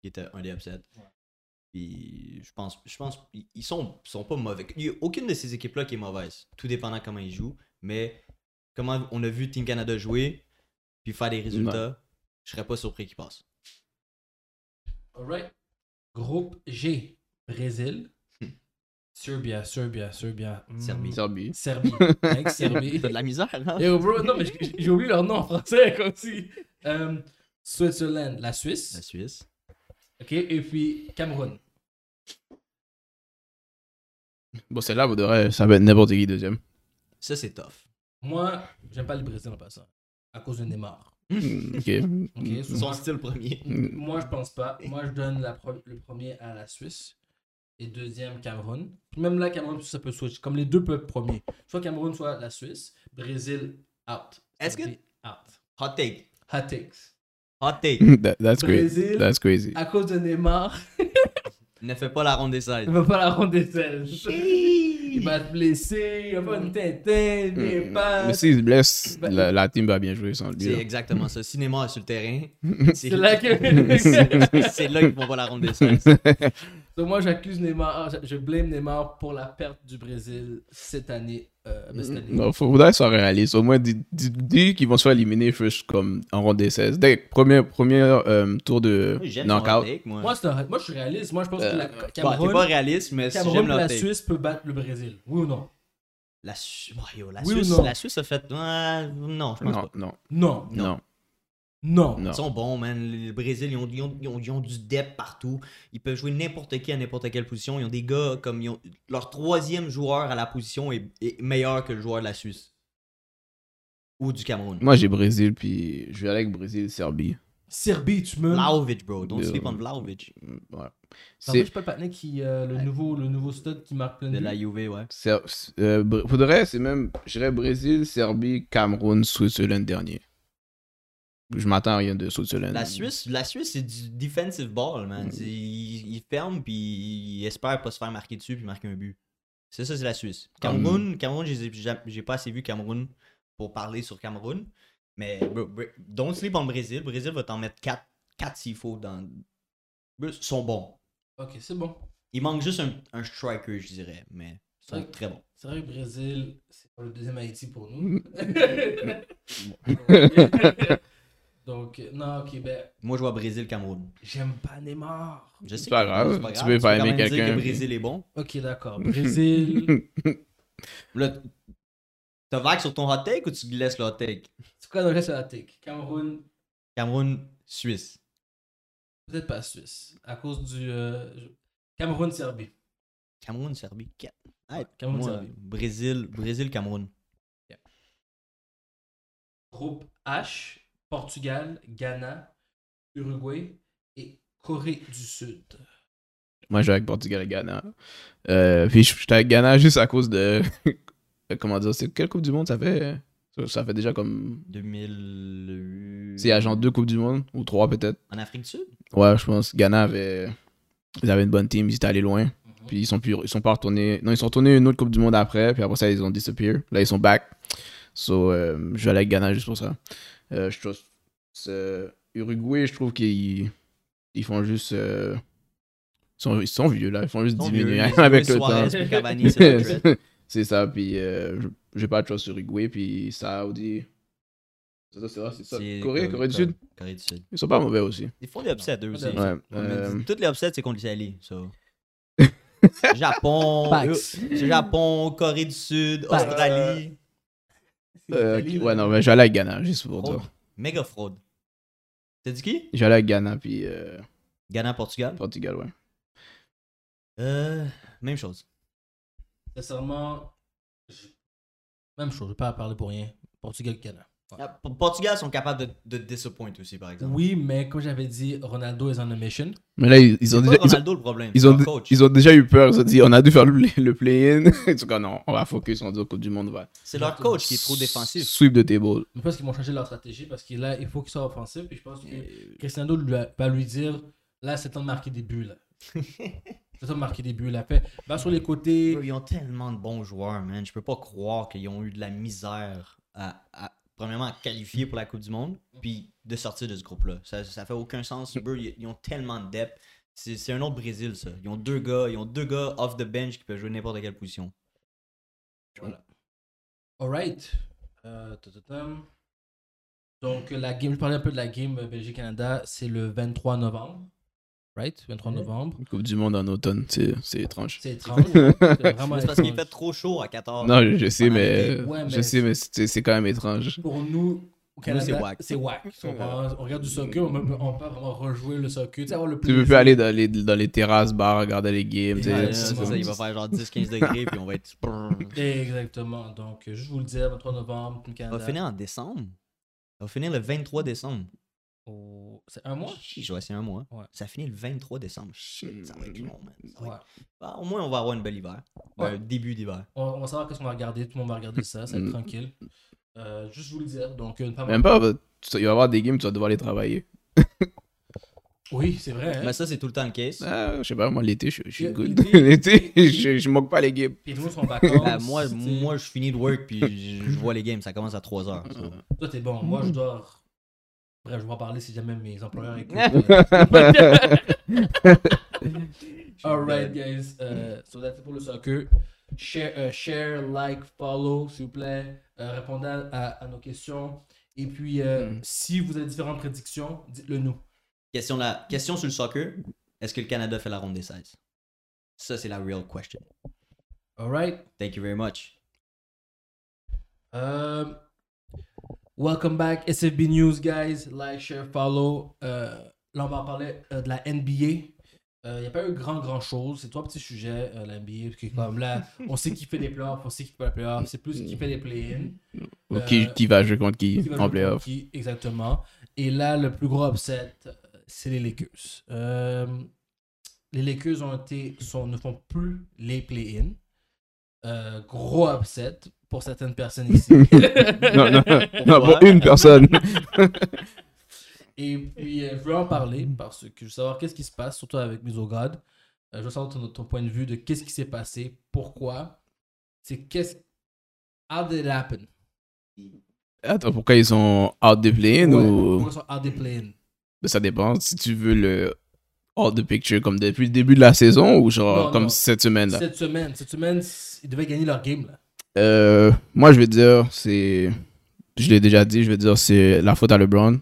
Speaker 1: qui était un des upsets.
Speaker 2: Ouais.
Speaker 1: Puis je pense, je pense ils- sont, ils sont pas mauvais. Il y a aucune de ces équipes-là qui est mauvaise. Tout dépendant comment ils jouent. Mais comment on a vu Team Canada jouer, puis faire des résultats, je serais pas surpris qu'ils passent.
Speaker 2: Alright. Groupe G. Brésil.
Speaker 1: Hmm.
Speaker 2: Serbia, Serbia, Serbia. Hmm.
Speaker 1: Serbie.
Speaker 3: Serbie.
Speaker 2: Serbie. (laughs) Serbie.
Speaker 1: T'as (laughs) de la misère, hein?
Speaker 2: Yo, bro, non, mais j'ai oublié leur nom en français, comme si. Switzerland, la Suisse.
Speaker 1: La Suisse.
Speaker 2: Ok, et puis Cameroun.
Speaker 3: Bon, celle-là, vous devrez, ça va être n'importe qui deuxième.
Speaker 1: Ça, c'est tough.
Speaker 2: Moi, j'aime pas le Brésil en passant. À cause de Neymar.
Speaker 3: Mm, ok.
Speaker 2: Ok, so
Speaker 1: Son style premier.
Speaker 2: Moi, je pense pas. Moi, je donne la pro- le premier à la Suisse. Et deuxième, Cameroun. Même là, Cameroun, ça peut switch. Comme les deux peuvent être premiers. Soit Cameroun, soit la Suisse. Brésil, out.
Speaker 1: Est-ce que-
Speaker 2: Out.
Speaker 1: Hot take.
Speaker 2: Hot takes.
Speaker 1: Hot take. (laughs)
Speaker 3: That- that's great.
Speaker 2: Brésil,
Speaker 3: That's crazy.
Speaker 2: à cause de Neymar,
Speaker 1: ne fais pas la ronde des 16.
Speaker 2: il va pas la ronde des 16. Il va te blesser, il va pas une tintin,
Speaker 3: Mm,
Speaker 2: pas.
Speaker 3: Mais s'il se blesse, la, la team va bien jouer sans lui.
Speaker 1: C'est
Speaker 3: là.
Speaker 1: exactement ça. Si Neymar est sur le terrain, c'est (laughs)
Speaker 2: C'est là que.
Speaker 1: c'est- là qu'ils vont pas la ronde des 16.
Speaker 2: Donc moi j'accuse Neymar, je blâme Neymar pour la perte du Brésil cette année. Euh, cette année.
Speaker 3: Non, faudrait être réaliste. Au moins, dis qu'ils vont se faire éliminer first, comme en ronde des 16. Dès le premier, premier euh, tour de knockout.
Speaker 1: take, moi.
Speaker 2: Moi, un- moi je suis réaliste, moi je pense que la
Speaker 3: Euh,
Speaker 1: Bon, t'es
Speaker 2: Cameroun,
Speaker 1: pas réaliste, mais si
Speaker 2: Cameroun la
Speaker 1: take.
Speaker 2: Suisse peut battre le Brésil. Oui ou non?
Speaker 1: La, Su- oh, yo, la,
Speaker 2: Oui ou
Speaker 1: Suisse,
Speaker 2: non?
Speaker 1: la Suisse a fait. Ouais, non, je pense
Speaker 3: Non,
Speaker 1: pas.
Speaker 3: non,
Speaker 2: Non.
Speaker 3: non,
Speaker 2: Non.
Speaker 3: Non.
Speaker 1: Ils sont bons, man. Le Brésil, ils ont, ils ont- ils ont- ils ont du depth partout. Ils peuvent jouer n'importe qui à n'importe quelle position. Ils ont des gars comme. ils ont- leur troisième joueur à la position est, est meilleur que le joueur de la Suisse. Ou du Cameroun.
Speaker 3: Moi, j'ai Brésil, puis je vais aller avec Brésil, Serbie.
Speaker 2: Serbie, tu me.
Speaker 1: Vlaovic, bro. Don't
Speaker 3: De-
Speaker 1: sleep on Vlaovic.
Speaker 3: Mm, Ouais.
Speaker 2: C'est pas le patinet qui. euh, le, nouveau, le nouveau stud qui marque plein de
Speaker 1: De la. Juve, ouais.
Speaker 3: Ser- euh, Br- de vrai, c'est même, je dirais Brésil, Serbie, Cameroun, Switzerland dernier. Je m'attends à rien de Switzerland.
Speaker 1: La Suisse, la Suisse c'est du defensive ball,
Speaker 3: Mm.
Speaker 1: man. C'est- Ils, ils ferment puis ils espèrent pas se faire marquer dessus puis marquer un but. C'est ça, c'est la Suisse. Cameroun, Cameroun, j'ai pas assez vu Cameroun pour parler sur Cameroun. Mais bro, bro, don't sleep on Brésil. Brésil va t'en mettre 4, 4 s'il faut dans. Ils sont bons.
Speaker 2: Ok, c'est bon.
Speaker 1: Il manque juste un, un striker, je dirais, mais ils sont très bons.
Speaker 2: C'est vrai que Brésil, c'est pas le deuxième Haïti pour nous. (laughs) (laughs) (laughs) Donc, non, ok, ben,
Speaker 1: Moi, je vois Brésil-Cameroun.
Speaker 2: j'aime pas Neymar.
Speaker 1: Je sais
Speaker 3: pas
Speaker 1: que-
Speaker 3: grave,
Speaker 1: c'est
Speaker 3: tu peux pas aimer quelqu'un.
Speaker 1: que Brésil est bon.
Speaker 2: Ok, d'accord. Brésil. (laughs)
Speaker 1: Là, t'as vague sur ton hot take ou tu laisses le hot take?
Speaker 2: c'est quoi le reste de la take? Cameroun,
Speaker 1: Cameroun, Suisse.
Speaker 2: peut-être pas Suisse. À cause du. euh, je- Cameroun, Serbie.
Speaker 1: Cameroun, Serbie, 4.
Speaker 2: Cameroun,
Speaker 1: moi,
Speaker 2: Serbie.
Speaker 1: Brésil, Brésil, Cameroun.
Speaker 2: Groupe H, Portugal, Ghana, Uruguay et Corée du Sud.
Speaker 3: Moi, je vais avec Portugal et Ghana. Euh, puis, j'étais avec Ghana juste à cause de. (laughs) Comment dire C'est quelle Coupe du Monde ça fait? Ça, fait déjà comme.
Speaker 1: 2000.
Speaker 3: C'est à genre deux Coupes du Monde, ou trois peut-être.
Speaker 1: En Afrique du Sud?
Speaker 3: Ouais, je pense. Ghana avait. Ils avaient une bonne team, ils étaient allés loin. Puis ils sont, plus... ils sont pas retournés. Non, ils sont retournés une autre Coupe du Monde après, puis après ça, ils ont disappear. Là, ils sont back. So, euh, je vais aller avec Ghana juste pour ça. Euh, je trouve. Uruguay, je trouve qu'ils ils font juste. euh, Ils, sont... ils sont vieux là, ils font juste diminuer (laughs) avec le temps. (laughs)
Speaker 1: c'est
Speaker 3: ça, puis euh, j'ai pas de choix sur Uruguay, puis Saudi. C'est ça, c'est ça.
Speaker 1: C'est
Speaker 3: Corée, Corée du Sud,
Speaker 1: Corée du Sud.
Speaker 3: ils sont pas mauvais aussi.
Speaker 1: Ils font des upsets eux aussi.
Speaker 2: Ouais,
Speaker 3: euh,
Speaker 1: Toutes les upsets, c'est contre l'Italie. (laughs) So. Japon, Japon, Corée du Sud. Australie.
Speaker 3: Euh, ouais, non, mais j'allais à Ghana, juste pour
Speaker 1: Fraude.
Speaker 3: dire.
Speaker 1: Méga fraude. T'as dit qui?
Speaker 3: J'allais à Ghana, puis euh,
Speaker 1: Ghana, Portugal.
Speaker 3: Portugal, ouais.
Speaker 1: Euh, même chose.
Speaker 2: Sincèrement, je- même chose, je vais pas parler pour rien. Portugal, Ghana. Ouais.
Speaker 1: Ah, Portugal sont capables de, de disappoint aussi, par exemple.
Speaker 2: Oui, mais comme j'avais dit, Ronaldo est on a mission.
Speaker 3: Mais là, ils, ils ont
Speaker 1: C'est
Speaker 3: déjà.
Speaker 1: pas
Speaker 3: Ils ont,
Speaker 1: Ronaldo le problème.
Speaker 3: ils ont,
Speaker 1: leur coach.
Speaker 3: ils ont déjà eu peur. Ils ont dit on a dû faire le, le play-in. (laughs) En tout cas, non, on va focus, on dit au Coupe du Monde. Va.
Speaker 1: C'est leur coach qui est trop défensif.
Speaker 3: Sweep de table.
Speaker 2: Je pense qu'ils vont changer leur stratégie parce que là, il faut qu'il soit offensif. Et je pense que Cristiano lui a- va lui dire là, c'est temps de marquer des buts. Là. (laughs) c'est temps de marquer des buts. Là. Fait, va sur les côtés.
Speaker 1: Ils ont tellement de bons joueurs, man. Je peux pas croire qu'ils ont eu de la misère à, à- premièrement, qualifier pour la Coupe du Monde, puis de sortir de ce groupe-là. Ça, ça fait aucun sens. Ils, ils ont tellement de depth. C'est un autre Brésil, ça. Ils ont deux gars, ils ont deux gars off the bench qui peuvent jouer n'importe quelle position.
Speaker 2: Voilà. Alright. Euh. Donc, la game, je parlais un peu de la game euh, Belgique-Canada, c'est le 23 novembre. Right? 23 novembre.
Speaker 3: Coupe du Monde en automne, c'est c'est étrange.
Speaker 2: C'est étrange. C'est (laughs) vraiment
Speaker 1: C'est parce qu'il fait trop chaud à 14.
Speaker 3: Non, je, je sais, mais,
Speaker 1: l'été.
Speaker 2: Ouais, mais-
Speaker 3: je sais, mais c'est c'est quand même étrange.
Speaker 2: Pour nous, au Canada,
Speaker 1: c'est whack.
Speaker 2: c'est whack. On, on regarde du soccer, on peut, on peut vraiment rejouer le soccer. Tu sais, avoir le
Speaker 3: Tu peux plus aller dans les, dans les terrasses, bars, regarder les games.
Speaker 1: Ouais,
Speaker 3: c'est
Speaker 1: ça, il va faire genre 10-15 degrés, puis on va être.
Speaker 2: Exactement. Donc, juste vous le dire, 23 novembre,
Speaker 1: On va finir en décembre. On va finir le 23 décembre.
Speaker 2: Au- C'est un mois?
Speaker 1: Chiche, ouais, c'est un mois.
Speaker 2: Ouais.
Speaker 1: Ça finit le 23 décembre. Shit, ça va être long, man. Ça va
Speaker 2: Ouais.
Speaker 1: être- Bah, au moins, on va avoir une belle hiver.
Speaker 2: Ouais.
Speaker 1: Un début d'hiver.
Speaker 2: On, on va savoir qu'est-ce qu'on va regarder. Tout le monde va regarder ça. Ça va être
Speaker 3: Mm.
Speaker 2: tranquille. Euh, juste vous le dire. Donc, euh, pas
Speaker 3: Même pas, tu- il va y avoir des games, tu vas devoir les travailler. (laughs)
Speaker 2: Oui, c'est vrai. Hein?
Speaker 1: Mais ça, c'est tout le temps le case.
Speaker 3: Ah, je sais pas, moi, l'été, je, je suis good.
Speaker 2: l'été- (laughs)
Speaker 3: je, je moque pas les games.
Speaker 2: Puis nous, sont vacances.
Speaker 1: Bah, moi, moi, je finis de work puis je, je vois les games. Ça commence à 3 heures. (laughs) so.
Speaker 2: Toi, t'es bon. Moi, je dois. Bref, je vais en parler si jamais mes employeurs écoutent. (laughs) (laughs) Alright, guys. Euh, so that's it pour le soccer. Share, euh, share like, follow, s'il vous plaît. Euh, répondez à, à- à nos questions. Et puis, euh,
Speaker 3: Mm.
Speaker 2: si vous avez différentes prédictions, dites-le nous.
Speaker 1: Question, la... Question sur le soccer. Est-ce que le Canada fait la ronde des 16? Ça, c'est la real question.
Speaker 2: Alright.
Speaker 1: Thank you very much.
Speaker 2: Euh, welcome back, SFB News, guys. Like, share, follow. Euh, là, on va parler euh, de la NBA. Il n'y a pas eu grand, grand chose. C'est trois petits sujets, euh, la NBA. Parce que, comme là, (laughs) on sait qui fait les playoffs, on sait qui fait les playoffs. C'est plus qui fait les play-in.
Speaker 3: Ou qui,
Speaker 2: Euh,
Speaker 3: qui va jouer contre qui,
Speaker 2: Qui
Speaker 3: en playoff.
Speaker 2: exactement. Et là, le plus gros upset, euh, c'est les Lakers. Euh, les Lakers ont été, sont, ne font plus les play-in. Euh, gros upset pour certaines personnes ici. (laughs)
Speaker 3: non, non, (laughs) non, pour une personne. (laughs)
Speaker 2: Et puis, euh, je veux en parler parce que je veux savoir qu'est-ce qui se passe, surtout avec Misogod. Euh, je veux savoir ton, ton point de vue de qu'est-ce qui s'est passé, pourquoi. C'est qu'est-ce. How did it happen?
Speaker 3: Attends, pourquoi ils sont out de play-in
Speaker 2: Ouais,
Speaker 3: ou.
Speaker 2: Pourquoi ils sont out des play-in?
Speaker 3: Ben, Ça dépend. Si tu veux le out the picture comme depuis le début de la saison ou genre
Speaker 2: Non,
Speaker 3: comme
Speaker 2: non.
Speaker 3: cette semaine-là?
Speaker 2: Cette semaine, cette semaine, ils devaient gagner leur game. Là.
Speaker 3: Euh, moi, je vais dire, c'est. Je l'ai déjà dit, je vais dire, c'est la faute à LeBron.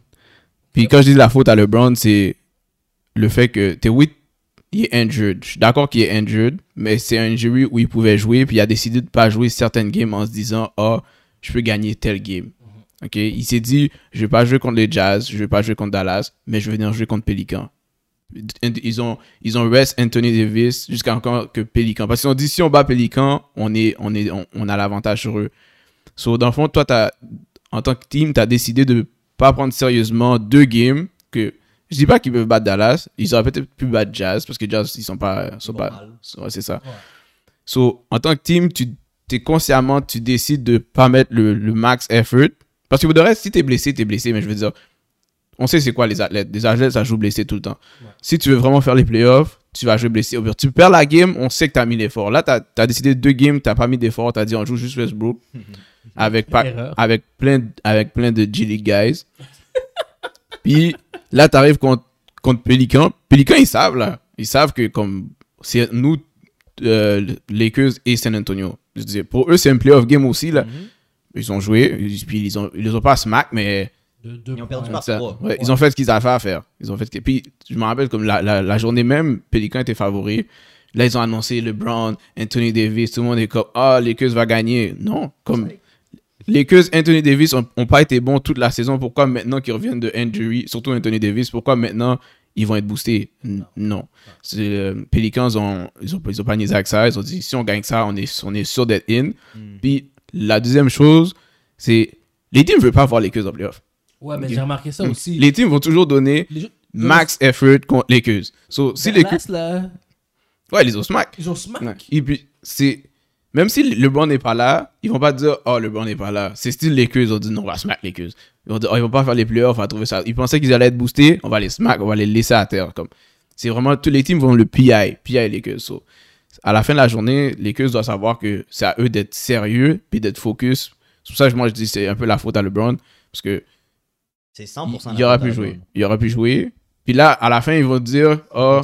Speaker 3: Puis quand je dis la faute à LeBron, c'est le fait que, oui, il est injured. Je suis d'accord qu'il est injured, mais c'est un injury où il pouvait jouer, puis il a décidé de pas jouer certaines games en se disant, ah, je peux gagner telle game. Ok, il s'est dit, je vais pas jouer contre les Jazz, je vais pas jouer contre Dallas, mais je vais venir jouer contre Pelican. Ils ont, ils ont rest Anthony Davis jusqu'à encore que Pelican. Parce qu'ils ont dit, si on bat Pelican, on, est, on, est, on, on a l'avantage sur eux. So, dans le fond, toi, t'as, en tant que team, tu as décidé de pas prendre sérieusement deux games que je dis pas qu'ils peuvent battre Dallas, ils auraient peut-être pu battre Jazz parce que Jazz ils sont pas sont pas ouais, c'est ça.
Speaker 2: Ouais.
Speaker 3: So en tant que team, tu es consciemment tu décides de pas mettre le, le max effort parce que pour de reste si tu es blessé, tu es blessé mais je veux dire on sait c'est quoi les athlètes. Les athlètes ça joue blessé tout le temps.
Speaker 2: Ouais.
Speaker 3: Si tu veux vraiment faire les playoffs, tu vas jouer blessé. Tu perds la game, on sait que tu as mis l'effort. Là, tu as, décidé de deux games, tu pas mis d'effort, tu as dit on joue juste Westbrook (laughs) avec avec plein, de- avec plein de G League guys. (laughs) Puis là, tu arrives contre, contre Pelican. Pelican, ils savent, là. Ils savent que comme c'est nous, euh, Lakers et San Antonio. Je disais, pour eux, c'est un playoff game aussi, là.
Speaker 1: Mhm.
Speaker 3: Ils ont joué, ils- puis ils ont, ils les ont pas smack, mais
Speaker 2: De
Speaker 1: Ils ont perdu par
Speaker 3: Ça-
Speaker 1: trois.
Speaker 3: ouais, Ils ont fait ce qu'ils avaient à faire. Ils ont fait ce Puis, je me rappelle, comme la, la, la journée même, Pelican était favori. Là, ils ont annoncé LeBron, Anthony Davis. Tout le monde est comme, ah, les Lakers va gagner. Non, comme les Lakers, Anthony Davis ont, ont pas été bons toute la saison. Pourquoi maintenant qu'ils reviennent de injury, surtout Anthony Davis, pourquoi maintenant ils vont être boostés? N- Non. C'est, euh, Pelicans, ont, ils, ont, ils ont pas niaisé avec ça. Ils ont dit, si on gagne ça, on est, on est sûr d'être in.
Speaker 1: Hmm.
Speaker 3: Puis, la deuxième chose, c'est les teams ne veulent pas voir les Lakers en playoff.
Speaker 2: Ouais, mais j'ai remarqué ça aussi.
Speaker 3: Les teams vont toujours donner
Speaker 2: Les
Speaker 3: max effort contre les Lakers. So, si les
Speaker 2: Dallas, là,
Speaker 3: Ouais, ils ont smack.
Speaker 2: ils ont smack.
Speaker 3: Ouais. Et puis, c'est. Même si LeBron n'est pas là, ils vont pas dire, oh, LeBron n'est pas là. C'est style Lakers, ils ont dit, non, on va smack les Lakers. Ils vont dire, oh, ils vont pas faire les playoffs, on va trouver ça. Ils pensaient qu'ils allaient être boostés, on va les smack, on va les laisser à terre. Comme. C'est vraiment, tous les teams vont le PI, PI Lakers. So, à la fin de la journée, les Lakers doivent savoir que c'est à eux d'être sérieux, puis d'être focus. C'est pour ça que moi, je dis, c'est un peu la faute à LeBron, parce que
Speaker 1: C'est 100%
Speaker 3: il,
Speaker 1: la
Speaker 3: aurait pu jouer. Il aurait pu jouer. Puis là, à la fin, ils vont dire, oh,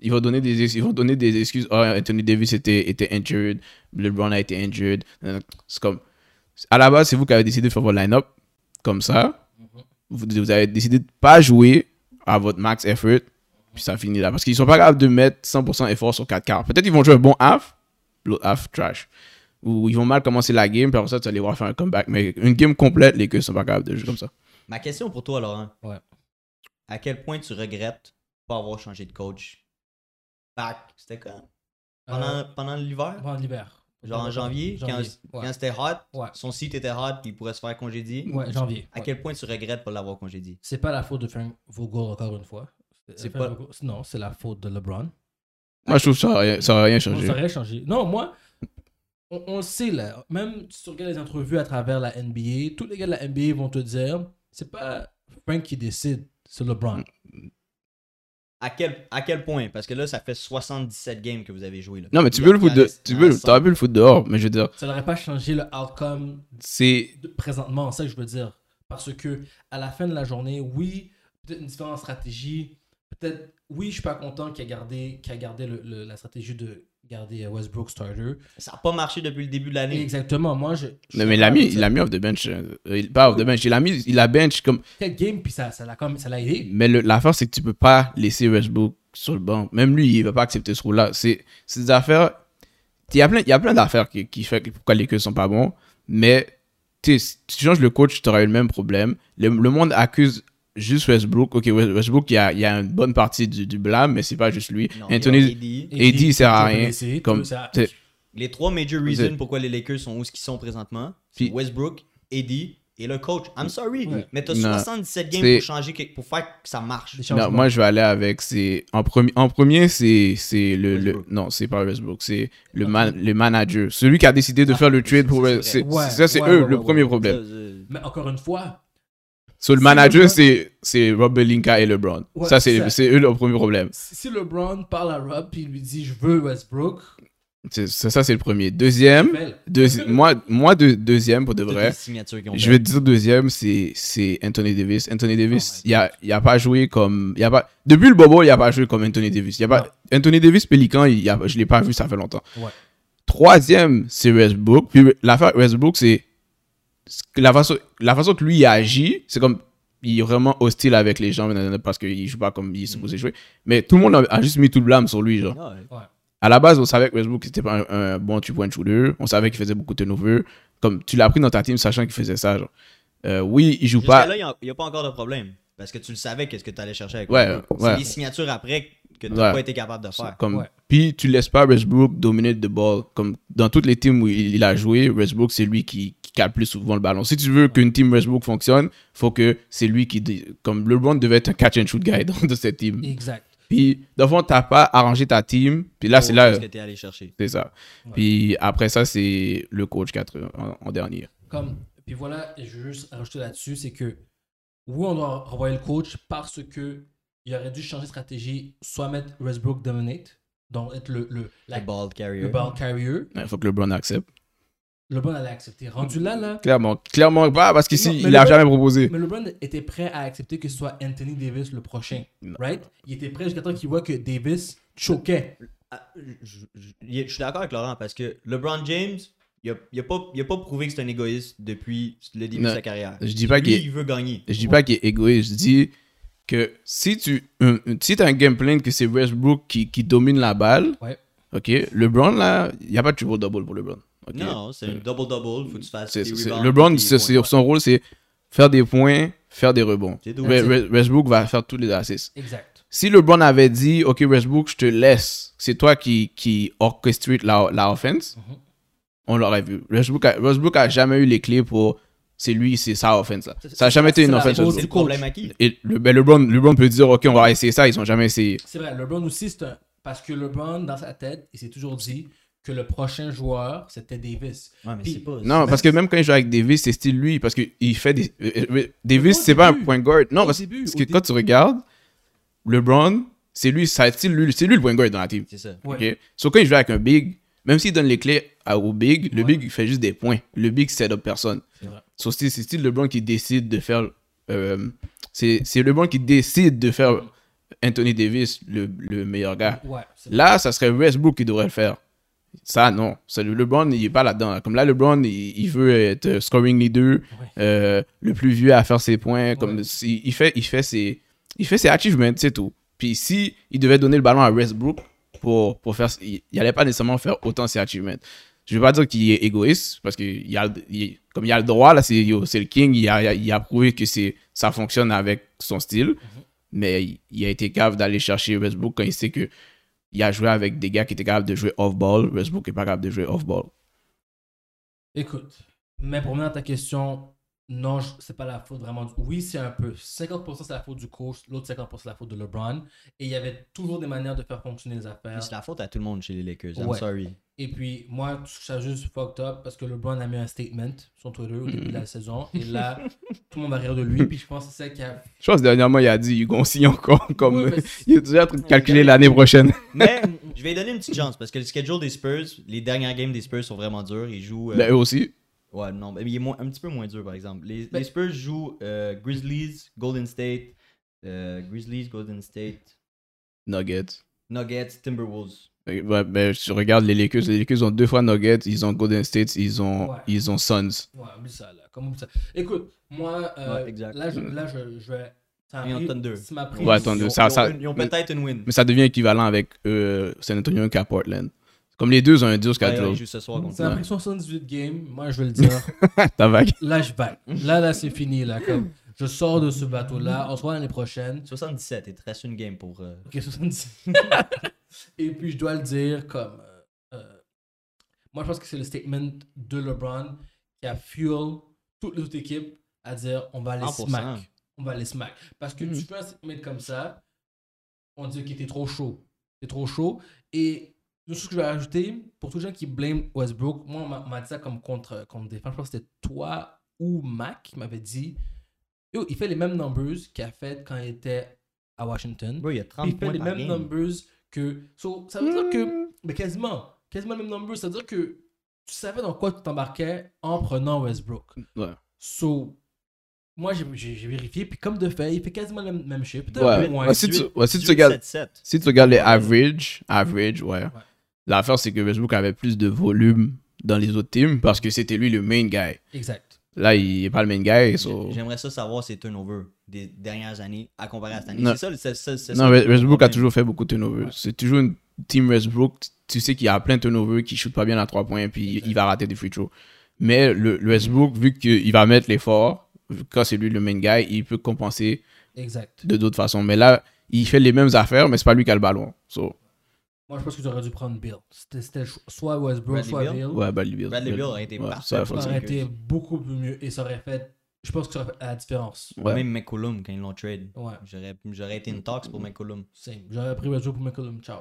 Speaker 3: ils vont donner des, ils vont donner des excuses. Oh, Anthony Davis était, était injured. LeBron a été injured. C'est comme. À la base, c'est vous qui avez décidé de faire votre line-up comme ça. Vous, vous avez décidé de pas jouer à votre max effort. Puis ça finit là. Parce qu'ils sont pas capables de mettre 100% effort sur 4 quarts. Peut-être qu'ils vont jouer un bon half. L'autre half, trash. Ou ils vont mal commencer la game. Puis après ça, tu vas les voir faire un comeback. Mais une game complète, les Lakers sont pas capables de jouer comme ça.
Speaker 1: Ma question pour toi, Laurent.
Speaker 2: Ouais.
Speaker 1: À quel point tu regrettes pas avoir changé de coach? Back, c'était quand? Pendant,
Speaker 2: Euh,
Speaker 1: pendant l'hiver?
Speaker 2: Pendant l'hiver.
Speaker 1: Genre en janvier, quand,
Speaker 2: Janvier, ouais.
Speaker 1: quand c'était hot,
Speaker 2: Ouais.
Speaker 1: son site était hot, puis il pourrait se faire congédier?
Speaker 2: Ouais, janvier.
Speaker 1: À
Speaker 2: ouais.
Speaker 1: quel point tu regrettes pas l'avoir congédié?
Speaker 2: C'est pas la faute de Frank Vogel encore une fois.
Speaker 1: C'est pas-
Speaker 2: Vogel- Non, c'est la faute de LeBron.
Speaker 3: Moi, je trouve que ça n'aurait rien, ça rien changé.
Speaker 2: ça aurait changé. Non, moi, on, on le sait là. Même si tu regardes les entrevues à travers la NBA, tous les gars de la NBA vont te dire c'est pas Frank qui décide, c'est LeBron.
Speaker 1: à quel, à quel point? Parce que là, ça fait 77 games que vous avez joué. Là.
Speaker 3: Non, mais tu
Speaker 1: a-
Speaker 3: le de,
Speaker 1: a-
Speaker 3: tu
Speaker 1: il y en
Speaker 3: peux,
Speaker 1: a
Speaker 3: le-
Speaker 1: 100.
Speaker 3: t'aurais pu le foutre dehors, mais je veux dire,
Speaker 2: Ça n'aurait pas changé le outcome
Speaker 3: c'est,
Speaker 2: de- présentement, c'est ça que je veux dire. Parce que à la fin de la journée, oui, peut-être une différente stratégie. Peut-être, oui, je suis pas content qu'il a gardé, qu'il a gardé le- le- la stratégie de garder euh, Westbrook starter.
Speaker 1: Ça n'a pas marché depuis le début de l'année.
Speaker 2: Exactement, moi, je. je
Speaker 3: non, mais il l'a mis, il l'a mis off the bench, euh, il- pas off the bench, il l'a mis, il a bench comme,
Speaker 2: Quel game, puis ça, ça l'a comme ça l'a aidé.
Speaker 3: mais le- l'affaire, c'est que tu peux pas laisser Westbrook sur le banc. Même lui, il va pas accepter ce rôle-là. C'est, c'est des affaires, il y a plein, il y a plein d'affaires qui, qui fait que pourquoi les Lakers sont pas bons, mais, tu si tu changes le coach, tu auras eu le même problème. Le, le monde accuse juste Westbrook. Ok, West- Westbrook, il y a, il y a une bonne partie du, du blâme, mais c'est pas juste lui.
Speaker 1: Non,
Speaker 3: Anthony,
Speaker 1: AD,
Speaker 3: il sert à rien. comme,
Speaker 2: ça.
Speaker 1: Les trois major reasons pourquoi les Lakers sont où ce qu'ils sont présentement, c'est Westbrook, AD et le coach. I'm sorry,
Speaker 2: Ouais.
Speaker 1: mais t'as
Speaker 3: Non.
Speaker 1: 77 games pour changer, pour faire que ça marche.
Speaker 3: Non, moi, je vais aller avec. C'est en premier, en premier, c'est c'est le, le non, c'est pas Westbrook, c'est le man, le manager, celui qui a décidé de
Speaker 1: Ah,
Speaker 3: faire le trade pour.
Speaker 1: c'est-
Speaker 3: ça, c'est
Speaker 2: Ouais,
Speaker 3: eux
Speaker 2: ouais,
Speaker 3: le
Speaker 2: ouais,
Speaker 3: premier
Speaker 2: ouais.
Speaker 3: problème.
Speaker 2: Mais encore une fois,
Speaker 3: So, le manager, c'est c'est Rob Pelinka et LeBron.
Speaker 2: Ouais,
Speaker 3: ça, c'est eux le premier problème.
Speaker 2: si si LeBron parle à Rob puis il lui dit je veux Westbrook,
Speaker 3: C'est- Ça, ça, c'est le premier. Deuxième, deuxi- (laughs) moi, moi de, deuxième pour de vrai. Je vais te dire deuxième, c'est c'est Anthony Davis. Anthony Davis, il a, il a pas joué comme. Il a pas, depuis le Bobo, il a pas joué comme Anthony Davis. Il y a pas, Anthony Davis, Pélican, il a, je l'ai pas vu, ça fait longtemps.
Speaker 2: Ouais.
Speaker 3: Troisième, c'est Westbrook. Puis l'affaire Westbrook, c'est. La façon, la façon que lui agit, c'est comme. Il est vraiment hostile avec les gens parce qu'il joue pas comme il est supposé jouer. Mais tout le monde a, juste mis tout le blâme sur lui. Genre.
Speaker 1: Ouais.
Speaker 3: À la base, on savait que Westbrook c'était pas un, un bon two-point shooter. On savait qu'il faisait beaucoup de turnovers. Comme tu l'as pris dans ta team sachant qu'il faisait ça. Genre. Euh, oui, il joue pas.
Speaker 1: là, il n'y a, pas encore de problème. Parce que tu le savais qu'est-ce que tu allais chercher avec
Speaker 3: Ouais, ouais.
Speaker 1: C'est les signatures après que tu n'as
Speaker 3: Ouais.
Speaker 1: pas été capable de faire.
Speaker 3: Comme,
Speaker 2: Ouais.
Speaker 3: Puis tu laisses pas Westbrook dominer the ball. Comme dans toutes les teams où il, il a joué, Westbrook c'est lui qui, qui capte plus souvent le ballon. Si tu veux qu'une team Westbrook fonctionne, faut que c'est lui qui. Comme LeBron devait être un catch and shoot guy (laughs) dans de cette team.
Speaker 2: Exact.
Speaker 3: Puis, dans le fond, t'as pas arrangé ta team. Puis là, c'est là.
Speaker 1: ce que tu es allé chercher.
Speaker 3: C'est ça.
Speaker 2: Ouais.
Speaker 3: Puis après ça, c'est le coach 4 en, en dernier.
Speaker 2: Comme, puis voilà, je veux juste rajouter là-dessus, c'est que oui, on doit renvoyer le coach parce que il aurait dû changer de stratégie, soit mettre Westbrook dominate, donc être le, le, la-
Speaker 1: Le ball carrier.
Speaker 2: le ball carrier.
Speaker 3: Il faut que LeBron accepte.
Speaker 2: LeBron allait accepter. Rendu là, là,
Speaker 3: Clairement, clairement pas, parce qu'ici, il a
Speaker 2: LeBron-
Speaker 3: jamais proposé.
Speaker 2: mais LeBron était prêt à accepter que ce soit Anthony Davis le prochain.
Speaker 3: Non.
Speaker 2: Right? Il était prêt jusqu'à temps qu'il voit que Davis choquait.
Speaker 1: Ah, je, je- je- je suis d'accord avec Laurent parce que LeBron James, Il a, il a pas, il a pas prouvé que c'est un égoïste depuis le début
Speaker 3: Non.
Speaker 1: de sa carrière.
Speaker 3: Je dis pas
Speaker 1: Lui,
Speaker 3: qu'il
Speaker 1: veut gagner.
Speaker 3: Je dis pas qu'il est égoïste, je dis que si tu un- si as un game plan que c'est Westbrook qui, qui domine la balle,
Speaker 2: Ouais.
Speaker 3: ok, LeBron là, il n'y a pas de triple-double pour LeBron. ok?
Speaker 1: Non, c'est un double-double. Faut que tu fasses
Speaker 3: C'est-
Speaker 1: des
Speaker 3: c'est-
Speaker 1: rebounds,
Speaker 3: LeBron,
Speaker 1: des points.
Speaker 3: son rôle c'est faire des points, faire des rebonds. Westbrook va faire tous les assists.
Speaker 2: Exact.
Speaker 3: Si LeBron avait dit, ok Westbrook, je te laisse, c'est toi qui, qui orchestrate la, la offense,
Speaker 2: Mhm.
Speaker 3: on l'aurait vu. Westbrook a, Westbrook a jamais eu les clés pour, c'est lui, c'est sa offense là.
Speaker 2: C'est-
Speaker 3: Ça a jamais
Speaker 2: c'est
Speaker 3: été une offense.
Speaker 1: C'est le problème à qui?
Speaker 3: Et le, ben LeBron, LeBron peut dire, ok, on va essayer ça, ils ont jamais essayé.
Speaker 2: C'est vrai, LeBron aussi, c'est un. Parce que LeBron, dans sa tête, il s'est toujours dit que le prochain joueur, c'était Davis.
Speaker 1: Ouais, mais
Speaker 2: Puis-
Speaker 1: c'est pas.
Speaker 3: Non, parce que même quand il joue avec Davis, c'est style lui, parce qu'il fait des. euh, euh, Davis, c'est pas un point guard. Non,
Speaker 2: Au
Speaker 3: parce,
Speaker 2: début,
Speaker 3: parce
Speaker 2: au
Speaker 3: que
Speaker 2: début.
Speaker 3: quand tu regardes, LeBron, c'est lui, ça style lui, c'est lui le point guard dans la team.
Speaker 1: C'est ça.
Speaker 2: Ouais.
Speaker 3: Ok? Sauf quand il joue avec un big, même s'il donne les clés à- au big, le
Speaker 2: Ouais.
Speaker 3: big il fait juste des points. Le big set up personne.
Speaker 2: C'est.
Speaker 3: So, c'est c'est style LeBron qui décide de faire. euh, c'est c'est LeBron qui décide de faire Anthony Davis le, le meilleur gars.
Speaker 2: Ouais. c'est.
Speaker 3: Là, ça serait Westbrook qui devrait le faire. Ça, non. Ça, le LeBron, il est pas là-dedans. Comme là, LeBron, il, il veut être euh, scoring leader, euh, le plus vieux à faire ses points. Comme
Speaker 2: Ouais.
Speaker 3: il, fait, il, fait ses, il fait ses achievements, c'est tout. Puis si il devait donner le ballon à Westbrook pour, pour faire... Il n'allait pas nécessairement faire autant ses achievements. Je veux pas dire qu'il est égoïste, parce que il a, il- comme il a le droit, là, c'est le king, il a, il a prouvé que c'est ça fonctionne avec son style. Mais il, il a été capable d'aller chercher Westbrook quand il sait que il a joué avec des gars qui étaient capables de jouer off-ball. Westbrook est pas capable de jouer off-ball.
Speaker 2: Écoute, mais pour revenir à ta question, non, c'est pas la faute vraiment du. Oui, c'est un peu. 50% c'est la faute du coach, l'autre 50% c'est la faute de LeBron. Et il y avait toujours des manières de faire fonctionner les affaires.
Speaker 1: C'est la faute à tout le monde chez les Lakers. I'm
Speaker 2: Ouais.
Speaker 1: sorry.
Speaker 2: Et puis, moi, je trouve ça juste fucked up parce que LeBron a mis un statement sur Twitter au début de la saison. Et là, tout le monde va rire de lui. Puis je pense que c'est ça qui a.
Speaker 3: Je pense que dernièrement, il a dit ils vont signer encore. Comme,
Speaker 2: Ouais, mais c'est- (laughs)
Speaker 3: il est déjà en train de calculer l'année prochaine. (laughs)
Speaker 1: Mais je vais lui donner une petite chance parce que le schedule des Spurs, les dernières games des Spurs sont vraiment durs. Ils jouent. euh,
Speaker 3: Ben, eux aussi.
Speaker 1: Ouais, non, mais il est moins- un petit peu moins dur par exemple. Les,
Speaker 2: Ben-
Speaker 1: les Spurs jouent euh, Grizzlies, Golden State, euh, Grizzlies, Golden State,
Speaker 3: Nuggets.
Speaker 1: Nuggets, Timberwolves.
Speaker 3: Ouais, ben, je regarde les Lakers. Les Lakers ont deux fois Nuggets, ils ont Golden State, ils ont,
Speaker 2: Ouais.
Speaker 3: ils ont Suns.
Speaker 2: Ouais, oublie ça, là. Comme oublie ça? Écoute, moi, euh,
Speaker 1: Ouais, exact.
Speaker 2: là, je, là, je, je vais. ça
Speaker 1: Ils ont
Speaker 2: pris-
Speaker 3: Ouais,
Speaker 1: Ils
Speaker 3: Thunder,
Speaker 1: ont-
Speaker 3: ça-
Speaker 1: ils ont ont
Speaker 3: mais-
Speaker 1: peut-être une win.
Speaker 3: Mais ça devient équivalent avec euh, San Antonio qu'à Portland. Comme les deux ont un 10
Speaker 1: Ouais, ouais,
Speaker 3: 4
Speaker 1: ils jouent ce soir contre
Speaker 2: Ça
Speaker 3: Ouais.
Speaker 2: pris 78 games. Moi, je vais le dire. (laughs)
Speaker 3: Ta vague.
Speaker 2: là, je back. Là, là, c'est fini, là. Comme, je sors de ce bateau-là. On se voit l'année prochaine.
Speaker 1: 77, il te reste une game pour. euh,
Speaker 2: Ok, 70. (laughs) Et puis, je dois le dire comme. euh, euh, moi, je pense que c'est le statement de LeBron qui a fuel toute les autres équipes à dire on va les
Speaker 1: 100%.
Speaker 2: smack. On va les smack. Parce que
Speaker 3: Mhm.
Speaker 2: tu fais un statement comme ça, on dit que t'es trop chaud. T'es trop chaud. Et une chose que je vais rajouter, pour tous les gens qui blâment Westbrook, moi, on m'a- dit ça comme contre, contre défense. Je pense que c'était toi ou Mac qui m'avait dit Yo, il fait les mêmes numbers qu'il a fait quand il était à Washington.
Speaker 1: Bro, il y a
Speaker 2: Puis
Speaker 1: 30
Speaker 2: il fait les mêmes
Speaker 1: game.
Speaker 2: numbers que. So, ça veut dire que. Mais quasiment. Quasiment les mêmes numbers. Ça veut dire que tu savais dans quoi tu t'embarquais en prenant Westbrook.
Speaker 3: Ouais.
Speaker 2: So, moi, j'ai- vérifié. Puis comme de fait, il fait quasiment le même, même chiffre. Peut-être
Speaker 3: Ouais.
Speaker 2: moins.
Speaker 3: Ouais, si tu-
Speaker 1: 18,
Speaker 3: ouais, si tu
Speaker 1: 18,
Speaker 3: regardes-
Speaker 1: 7-7.
Speaker 3: Si tu regardes les average, average, ouais.
Speaker 2: Ouais.
Speaker 3: L'affaire, c'est que Westbrook avait plus de volume dans les autres teams parce que c'était lui le main guy.
Speaker 2: Exact.
Speaker 3: Là, il est pas le main guy. so-
Speaker 1: J'aimerais ça savoir ses turnovers des dernières années à comparer à cette année.
Speaker 3: Non.
Speaker 1: C'est ça, c'est ça,
Speaker 3: Non, Westbrook a toujours fait beaucoup de turnovers.
Speaker 2: Ouais.
Speaker 3: C'est toujours une team Westbrook. Tu sais qu'il y a plein de turnovers qui shoot pas bien à 3 points puis
Speaker 2: Exact.
Speaker 3: il va rater des free throws. Mais le, le Westbrook, vu qu'il va mettre l'effort, quand c'est lui le main guy, il peut compenser
Speaker 2: Exact.
Speaker 3: de d'autres façons. Mais là, il fait les mêmes affaires, mais c'est pas lui qui a le ballon. So,
Speaker 2: Moi, je pense que j'aurais dû prendre Bill. C'était soit Westbrook,
Speaker 1: Bradley
Speaker 2: soit
Speaker 1: Bill?
Speaker 2: Bill.
Speaker 3: ouais, Bradley Beal.
Speaker 1: Bradley Beal aurait été
Speaker 3: Ouais,
Speaker 1: parfait
Speaker 3: ça,
Speaker 2: aurait été beaucoup plus mieux. Et ça aurait fait. Je pense que ça aurait fait la différence.
Speaker 3: Ouais.
Speaker 1: Même McCollum, quand ils l'ont trade.
Speaker 2: Ouais.
Speaker 1: J'aurais, j'aurais été une taxe pour McCollum.
Speaker 2: Same. J'aurais pris Westbrook pour McCollum. Ciao.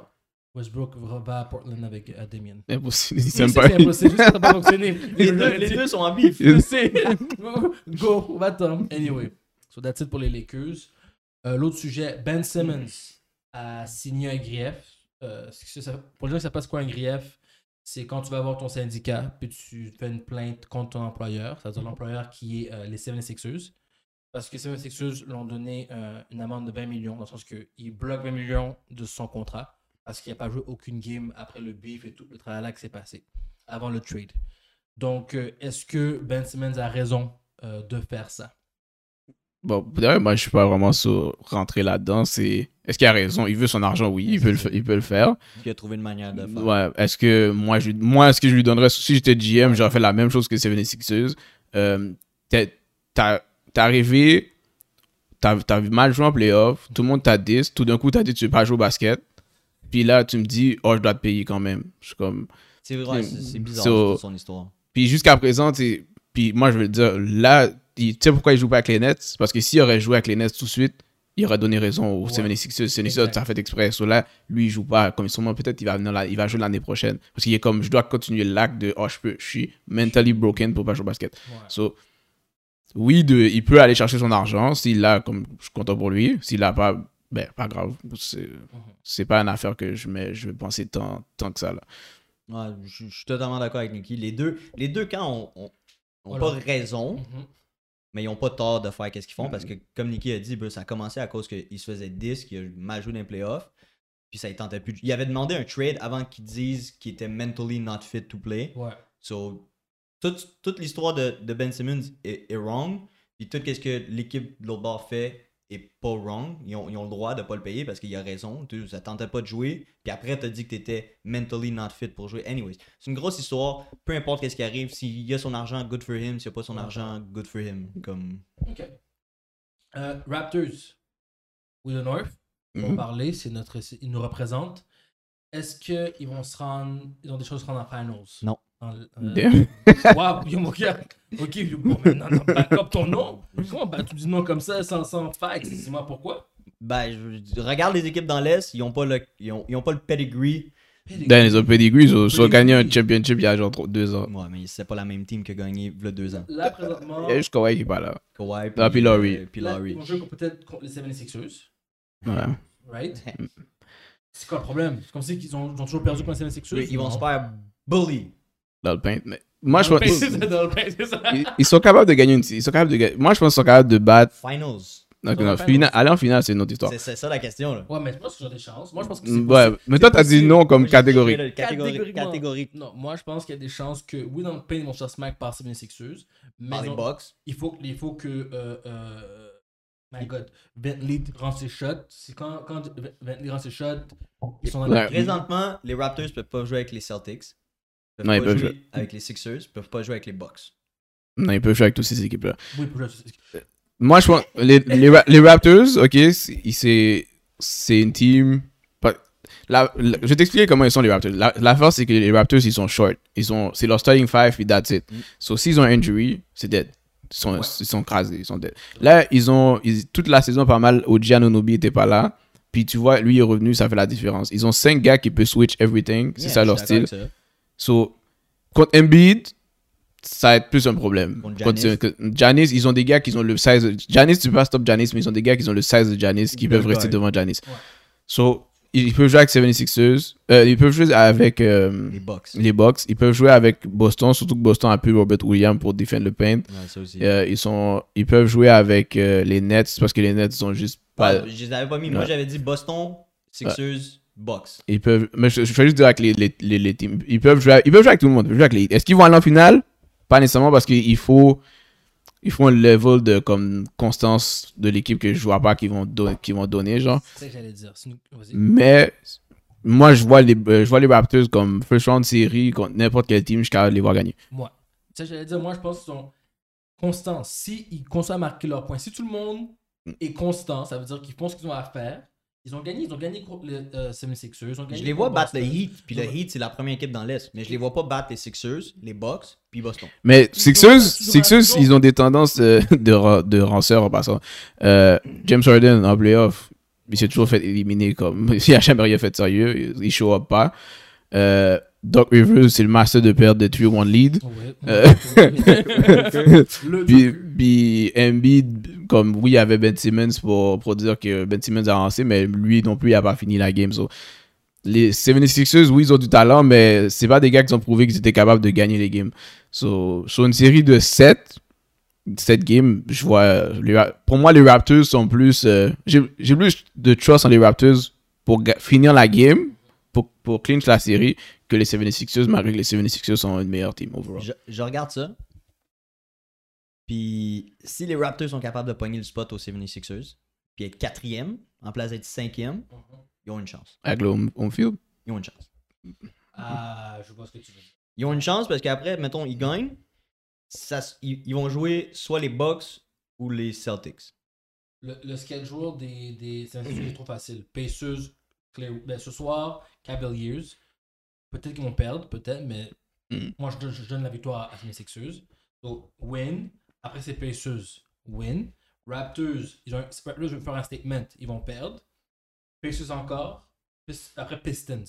Speaker 2: Westbrook va à Portland avec euh, Damien.
Speaker 3: Impossible.
Speaker 2: C'est impossible, juste que ça n'a pas fonctionné. (laughs)
Speaker 1: Les deux, les deux sont en bif.
Speaker 2: Je sais. (laughs) Go, va-t'en. Anyway, so that's it pour les Lakers. Euh, L'autre sujet, Ben Simmons a signé un grief. Euh, ça- pour les gens qui ne savent pas c'est quoi un grief, c'est quand tu vas voir ton syndicat puis tu fais une plainte contre ton employeur, c'est-à-dire l'employeur qui est euh, les 76ers. Parce que les 76ers l'ont donné euh, une amende de 20 millions, dans le sens qu'il bloque 20 millions de son contrat parce qu'il n'a pas joué aucune game après le beef et tout le travail qui s'est passé, avant le trade. Donc, est-ce que Ben Simmons a raison de faire ça?
Speaker 3: Bon, d'ailleurs, moi, je suis pas vraiment sur rentrer là-dedans. C'est est-ce qu'il a raison? Il veut son argent, oui, il peut le, il peut le faire.
Speaker 1: Il a trouvé une manière de faire.
Speaker 3: Ouais. Est-ce que moi, je, moi, est-ce que je lui donnerais si j'étais GM, j'aurais fait la même chose que 76ers. Euh, t'es- arrivé, t'as mal joué en playoff, tout le monde t'a dit, tout d'un coup, t'as dit tu veux pas jouer au basket. Puis là, tu me dis, oh, je dois te payer quand même. Je suis comme.
Speaker 1: C'est vrai, c'est c'est bizarre
Speaker 3: So-
Speaker 1: c'est son histoire.
Speaker 3: Puis jusqu'à présent, puis moi, je veux dire, là, tu sais pourquoi il joue pas avec les Nets? Parce que s'il aurait joué avec les Nets tout de suite, il aurait donné raison aux
Speaker 2: Ouais.
Speaker 3: 76ers. 76ers,
Speaker 2: Exact.
Speaker 3: ça a fait exprès. So là, lui, il joue pas. Comme sûrement, peut-être, il va venir là, il va jouer l'année prochaine. Parce qu'il est comme, je dois continuer l'acte de, oh, je peux, je suis mentally broken pour pas jouer au basket.
Speaker 2: Ouais.
Speaker 3: So, oui, de, il peut aller chercher son argent. S'il l'a, comme, je suis content pour lui. S'il l'a pas, ben, pas grave. C'est,
Speaker 2: Mhm.
Speaker 3: c'est pas une affaire que je, mets, je vais penser tant, tant que ça, là.
Speaker 1: Ouais, je, je suis totalement d'accord avec Nicky. Les deux, les deux camps ont, ont- ont
Speaker 2: Voilà.
Speaker 1: pas raison,
Speaker 2: Mhm.
Speaker 1: Mais ils ont pas tort de faire qu'est-ce qu'ils font parce que, comme Nicky a dit, ça a commencé à cause qu'il se faisait 10, qu'il a mal joué dans les playoffs. Puis ça, il tentait plus. de- Il avait demandé un trade avant qu'ils disent qu'il était mentally not fit to play.
Speaker 2: Ouais.
Speaker 1: So, toute, toute l'histoire de, de Ben Simmons est, est wrong. Puis tout ce que l'équipe de l'autre bord fait est pas wrong. Ils ont, ils ont le droit de pas le payer parce qu'il a raison. Tu, ça tentait pas de jouer. Puis après, t'as dit que t'étais mentally not fit pour jouer. Anyways, c'est une grosse histoire. Peu importe qu'est-ce qui arrive. S'il a son argent, good for him. S'il a pas son argent, good for him. Comme...
Speaker 2: OK. Euh, Raptors. With the North.
Speaker 3: Mhm.
Speaker 2: parler, c'est notre, ils nous représentent. Est-ce qu'ils vont se rendre, ils ont des choses à se rendre en finals?
Speaker 1: Non.
Speaker 2: Euh. (laughs) Wow, yo, mon gars. Ok, yo, bon, maintenant, non, back up ton nom. Comment bah, tu dis non comme ça, sans, sans facts? Dis-moi pourquoi.
Speaker 1: Ben, je- regarde les équipes dans l'Est. Ils ont pas le, ils ont, ils ont pas le pedigree.
Speaker 3: Dan, ils ont pedigree, ils ont
Speaker 2: Pedigree.
Speaker 3: gagné un championship il y a genre deux ans.
Speaker 1: Ouais, mais c'est pas la même team qui a gagné il y a deux ans.
Speaker 2: Là, présentement,
Speaker 3: Il y a juste Kawhi qui est pas là.
Speaker 1: Kawhi.
Speaker 3: Ah, puis Laurie.
Speaker 1: euh, puis
Speaker 2: là,
Speaker 1: Laurie.
Speaker 2: ils vont jouer peut-être contre les 76ers.
Speaker 3: Ouais.
Speaker 2: Right? C'est quoi le problème? C'est comme si ils ont, ils ont toujours perdu contre les 76ers.
Speaker 1: Ils vont se faire bully.
Speaker 3: Dans le paint. Mais moi, je
Speaker 2: Dans le
Speaker 3: pense.
Speaker 2: pain, (laughs) c'est dans le pain, c'est ça.
Speaker 3: Ils, ils sont capables de gagner une. Ils sont capables de gagner. Moi, je pense qu'ils sont capables de battre.
Speaker 1: Finals.
Speaker 3: Donc, non, aller en finale, c'est une autre histoire.
Speaker 1: C'est ça la question là.
Speaker 2: Ouais, mais je pense qu'ils ont des chances. Moi, je pense que c'est
Speaker 3: Ouais, mais toi, t'as dit non comme catégorie.
Speaker 1: Catégorie.
Speaker 2: Catégoriquement.
Speaker 1: Catégorie.
Speaker 2: Non, moi je pense qu'il y a des chances que, oui, dans le pain, ils vont se faire smack par 76ers. Mais
Speaker 1: Par les Bucks.
Speaker 2: il faut, il faut que. Euh, euh, my god, Bentley rend ses shots. C'est quand, quand Bentley rend ses shots, ils sont dans la.
Speaker 1: Présentement, les Raptors peuvent pas jouer avec les Celtics. Peuvent
Speaker 3: Non, ils peuvent
Speaker 1: jouer
Speaker 3: jouer.
Speaker 1: avec les Sixers. peuvent pas jouer avec les Bucks.
Speaker 3: Non, ils peuvent jouer avec toutes ces équipes-là.
Speaker 2: Oui, le-
Speaker 3: Moi, je pense. Les, les, Ra- les Raptors, ok, c'est une team. la- la- je vais t'expliquer comment ils sont les Raptors. La- L'affaire, c'est que les Raptors, ils sont short. Ils sont, c'est leur starting five, puis that's it.
Speaker 1: Mm.
Speaker 3: So, s'ils ont un injury, c'est dead. Ils sont, ils sont crasés, ils sont dead. Là, ils ont. ils- toute la saison, pas mal, OG Anunoby était pas là. Puis tu vois, lui est revenu, ça fait la différence. Ils ont cinq gars qui peuvent switch everything. C'est
Speaker 1: Yeah,
Speaker 3: ça leur style. So, contre Embiid, ça va être plus un problème.
Speaker 1: Contre Giannis.
Speaker 3: Giannis, ils ont des gars qui ont le size. de- Giannis, tu peux pas stop Giannis, mais ils ont des gars qui ont le size de Giannis qui peuvent rester devant Giannis.
Speaker 2: Ouais.
Speaker 3: So, ils peuvent jouer avec 76ers. euh, ils peuvent jouer avec euh,
Speaker 1: Les
Speaker 3: les Bucks. Ils peuvent jouer avec Boston, surtout que Boston a plus Robert Williams pour défendre le paint.
Speaker 1: Ouais.
Speaker 3: Euh, ils, sont, ils peuvent jouer avec les Nets parce que les Nets sont juste pas.
Speaker 1: Ouais, je les avais pas mis. Moi, j'avais dit Boston, Sixers, Bucks.
Speaker 3: Ils peuvent. Mais je, je vais juste dire avec les, les, les, les teams. Ils peuvent, jouer, ils peuvent jouer avec tout le monde. Ils peuvent jouer avec les- Est-ce qu'ils vont aller en finale? Pas nécessairement parce qu'il faut. Il faut un level de comme, constance de l'équipe que je vois pas qu'ils vont, don- qu'ils vont donner, genre.
Speaker 2: C'est ça que j'allais dire.
Speaker 3: Mais moi, je vois les, euh, je vois les Raptors comme first round série contre n'importe quel team, de les voir gagner.
Speaker 2: Moi. Ça, j'allais dire, moi, je pense qu'ils sont constants. Si ils continuent à marquer leurs points, si tout le monde est constant, ça veut dire qu'ils font ce qu'ils ont à faire. Ils ont gagné, ils ont gagné contre les euh, 76ers. Ils ont gagné
Speaker 1: Je les vois battre le. Heat, puis le. Heat, c'est la première équipe dans l'Est. Mais je les vois pas battre les Sixers, les Bucks, puis Boston.
Speaker 3: Mais
Speaker 2: Ils
Speaker 3: Sixers,
Speaker 2: ont- ils ont-
Speaker 3: Sixers,
Speaker 2: ils ont-
Speaker 3: des tendances euh, (laughs) de, de ranceur en passant. Euh, James Harden en playoff, il s'est toujours fait éliminer comme. (laughs) Il a jamais rien fait de sérieux, il, il show up pas. Doc Rivers, c'est le master de perdre de 3-1 lead.
Speaker 2: Ouais.
Speaker 3: Euh, (laughs) (laughs) Puis, puis Embiid, comme oui, il y avait Ben Simmons pour, pour dire que Ben Simmons a avancé, mais lui non plus, il a pas fini la game. So. Les 76ers, oui, ils ont du talent, mais c'est pas des gars qui ont prouvé qu'ils étaient capables de gagner les games. So, sur une série de 7, 7 games, je vois. les pour moi, les Raptors sont plus. euh, J'ai plus de trust en les Raptors pour finir la game, pour, pour clinch la série, que les 76ers, malgré que les 76ers sont une meilleure team overall.
Speaker 1: Je, je regarde ça. Puis si les Raptors sont capables de pogner le spot aux 76ers, puis être quatrième, en place d'être cinquième, ils ont une chance.
Speaker 3: Avec le home, home field?
Speaker 1: Ils ont une chance.
Speaker 2: Ah, je vois ce que tu veux dire.
Speaker 1: Ils ont une chance parce qu'après, mettons, ils gagnent. Ça, ils, ils vont jouer soit les Bucks ou les Celtics.
Speaker 2: Le, le schedule des, des c'est un sujet trop facile. Pacers, Clay- ben, ce soir, Cavaliers. Peut-être qu'ils vont perdre, peut-être, mais
Speaker 3: Mm.
Speaker 2: moi, je, donne- je donne la victoire à mes Sixers. Donc, win. Après, c'est Pacers, win. Raptors, ils ont, Raptors vont faire un statement, ils vont perdre. Pacers encore. Après, Pistons.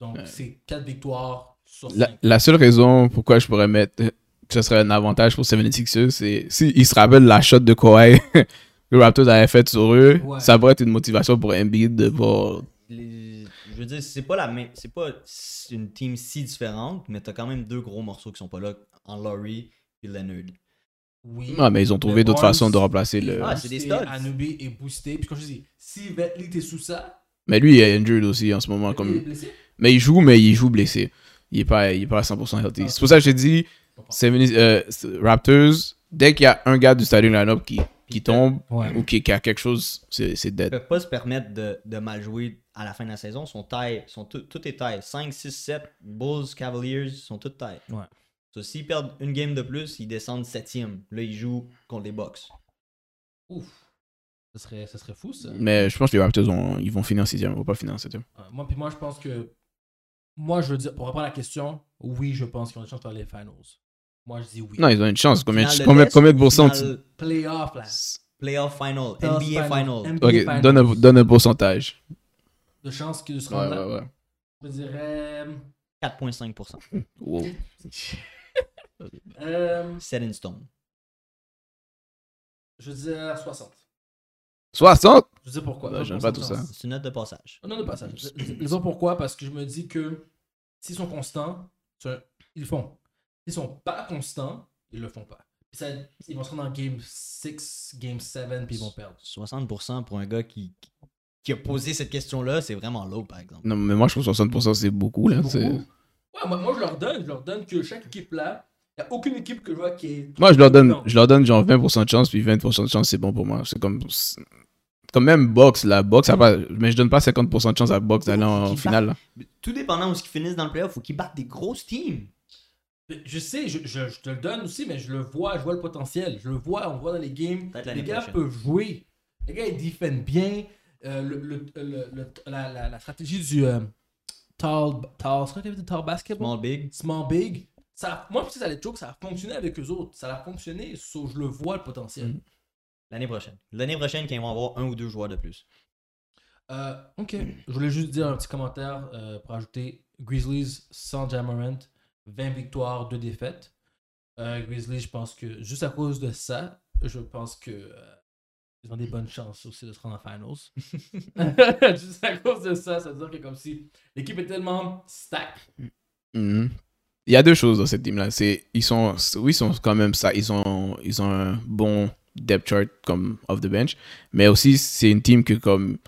Speaker 2: Donc,
Speaker 3: Ouais.
Speaker 2: c'est 4 victoires sur 5.
Speaker 3: La, la seule raison pourquoi je pourrais mettre que ce serait un avantage pour 76ers, c'est s'ils se rappellent la shot de Kawhi (laughs) que Raptors avaient faite sur eux,
Speaker 2: Ouais.
Speaker 3: ça pourrait être une motivation pour Embiid de voir.
Speaker 1: Les- je veux dire, c'est pas la même. C'est pas une team si différente, mais t'as quand même deux gros morceaux qui sont pas là en Laurie et Leonard.
Speaker 2: Oui.
Speaker 3: Ah, mais ils ont trouvé d'autres façons de remplacer le.
Speaker 1: Ah, c'est des studs.
Speaker 2: Anubi est boosté. Puis, comme je dis, si Vettel est sous ça,
Speaker 3: Mais lui, il est injured aussi en ce moment.
Speaker 2: il est
Speaker 3: Comme...
Speaker 2: blessé?
Speaker 3: Mais il joue, mais il joue blessé. Il est pas, il est pas à 100% healthy. C'est pour ça que j'ai dit,
Speaker 2: Je comprends.
Speaker 3: 70 euh, Raptors, dès qu'il y a un gars du starting lineup qui, qui tombe
Speaker 2: Ouais.
Speaker 3: ou qui, qui a quelque chose, c'est c'est
Speaker 1: Ils
Speaker 3: dead.
Speaker 1: peuvent pas se permettre de, de mal jouer à la fin de la saison. Sont taille, sont tout, tout est taille. 5, 6, 7, Bulls, Cavaliers sont toutes taille.
Speaker 2: Ouais.
Speaker 1: So, s'ils perdent une game de plus, ils descendent septième. Là, ils jouent contre les Bucks.
Speaker 2: Ouf. Ça serait, ça serait fou, ça.
Speaker 3: Mais je pense que les Raptors, vont- ils vont finir en sixième. Ils vont pas finir en septième.
Speaker 2: Moi, puis moi, je pense que. Moi, je veux dire, pour répondre à la question, oui, je pense qu'ils ont des chances de faire les finals. Moi, je dis oui.
Speaker 3: Non, ils ont une chance. Combien,
Speaker 1: de
Speaker 3: combien, combien de pourcents tu-
Speaker 1: finale-
Speaker 2: Playoff, là.
Speaker 1: Playoff final,
Speaker 2: Playoff
Speaker 1: NBA final.
Speaker 2: NBA
Speaker 3: Ok, donne un, donne un pourcentage.
Speaker 2: De chances qu'ils se
Speaker 3: Ouais,
Speaker 2: rendent là.
Speaker 3: ouais, ouais.
Speaker 2: Je dirais.
Speaker 1: 4,5%. (laughs)
Speaker 3: Wow.
Speaker 2: Euh,
Speaker 1: Set in stone.
Speaker 2: je veux dire 60.
Speaker 3: 60
Speaker 2: Je veux dire pourquoi.
Speaker 3: Ouais,
Speaker 2: Non,
Speaker 3: j'aime pas tout ça.
Speaker 1: C'est une note de passage.
Speaker 2: Non, non, pas ça. Je je- je veux dire pourquoi? Parce que je me dis que s'ils sont constants, ils le font. S'ils sont pas constants, ils le font pas. Ça, ils vont se rendre en game 6, game 7, puis ils vont perdre.
Speaker 1: 60% pour un gars qui, qui a posé cette question-là, c'est vraiment low, par exemple.
Speaker 3: Non, mais moi, je trouve 60% c'est beaucoup. Là.
Speaker 2: Beaucoup. Ouais, moi, moi, je leur donne. Je leur donne que chaque équipe là, il n'y a aucune équipe que je vois qui est.
Speaker 3: Moi, je leur donne,
Speaker 2: Non.
Speaker 3: je leur donne genre 20% de chance, puis 20% de chance, c'est bon pour moi. C'est comme. même box, la box, a pas, mais je donne pas 50% de chance à box d'aller en, finale. là.
Speaker 1: Tout dépendant où ils finissent dans le playoff, faut qu'ils battent des grosses teams.
Speaker 2: Je sais, je, je- je te le donne aussi, mais je le vois, je vois le potentiel. Je le vois, on voit dans les games. Les gars
Speaker 1: prochaine.
Speaker 2: peuvent jouer. Les gars, ils défendent bien. Euh, le, le- le- le- la, la- la stratégie du euh, tall, tall, tall basketball?
Speaker 1: Small big.
Speaker 2: Small big. Ça, moi, je sais, ça allait joke, ça a fonctionné avec eux autres. Ça a fonctionné, so, je le vois le potentiel.
Speaker 3: Mhm.
Speaker 1: L'année prochaine. L'année prochaine, quand ils vont avoir un ou deux joueurs de plus.
Speaker 2: Euh, ok. Je voulais juste dire un petit commentaire euh, pour ajouter Grizzlies sans Jamarant, 20 victoires, 2 défaites. Euh, Grizzlies, je pense que juste à cause de ça, je pense que euh, ils ont des bonnes chances aussi de se rendre en finals. (laughs) (laughs) juste à cause de ça, ça veut dire que comme si l'équipe est tellement stack.
Speaker 3: Mhm. Il y a deux choses dans cette team-là. C'est, ils sont, oui, ils sont quand même ça. Ils ont, ils ont un bon depth chart comme off the bench, mais aussi c'est une team que comme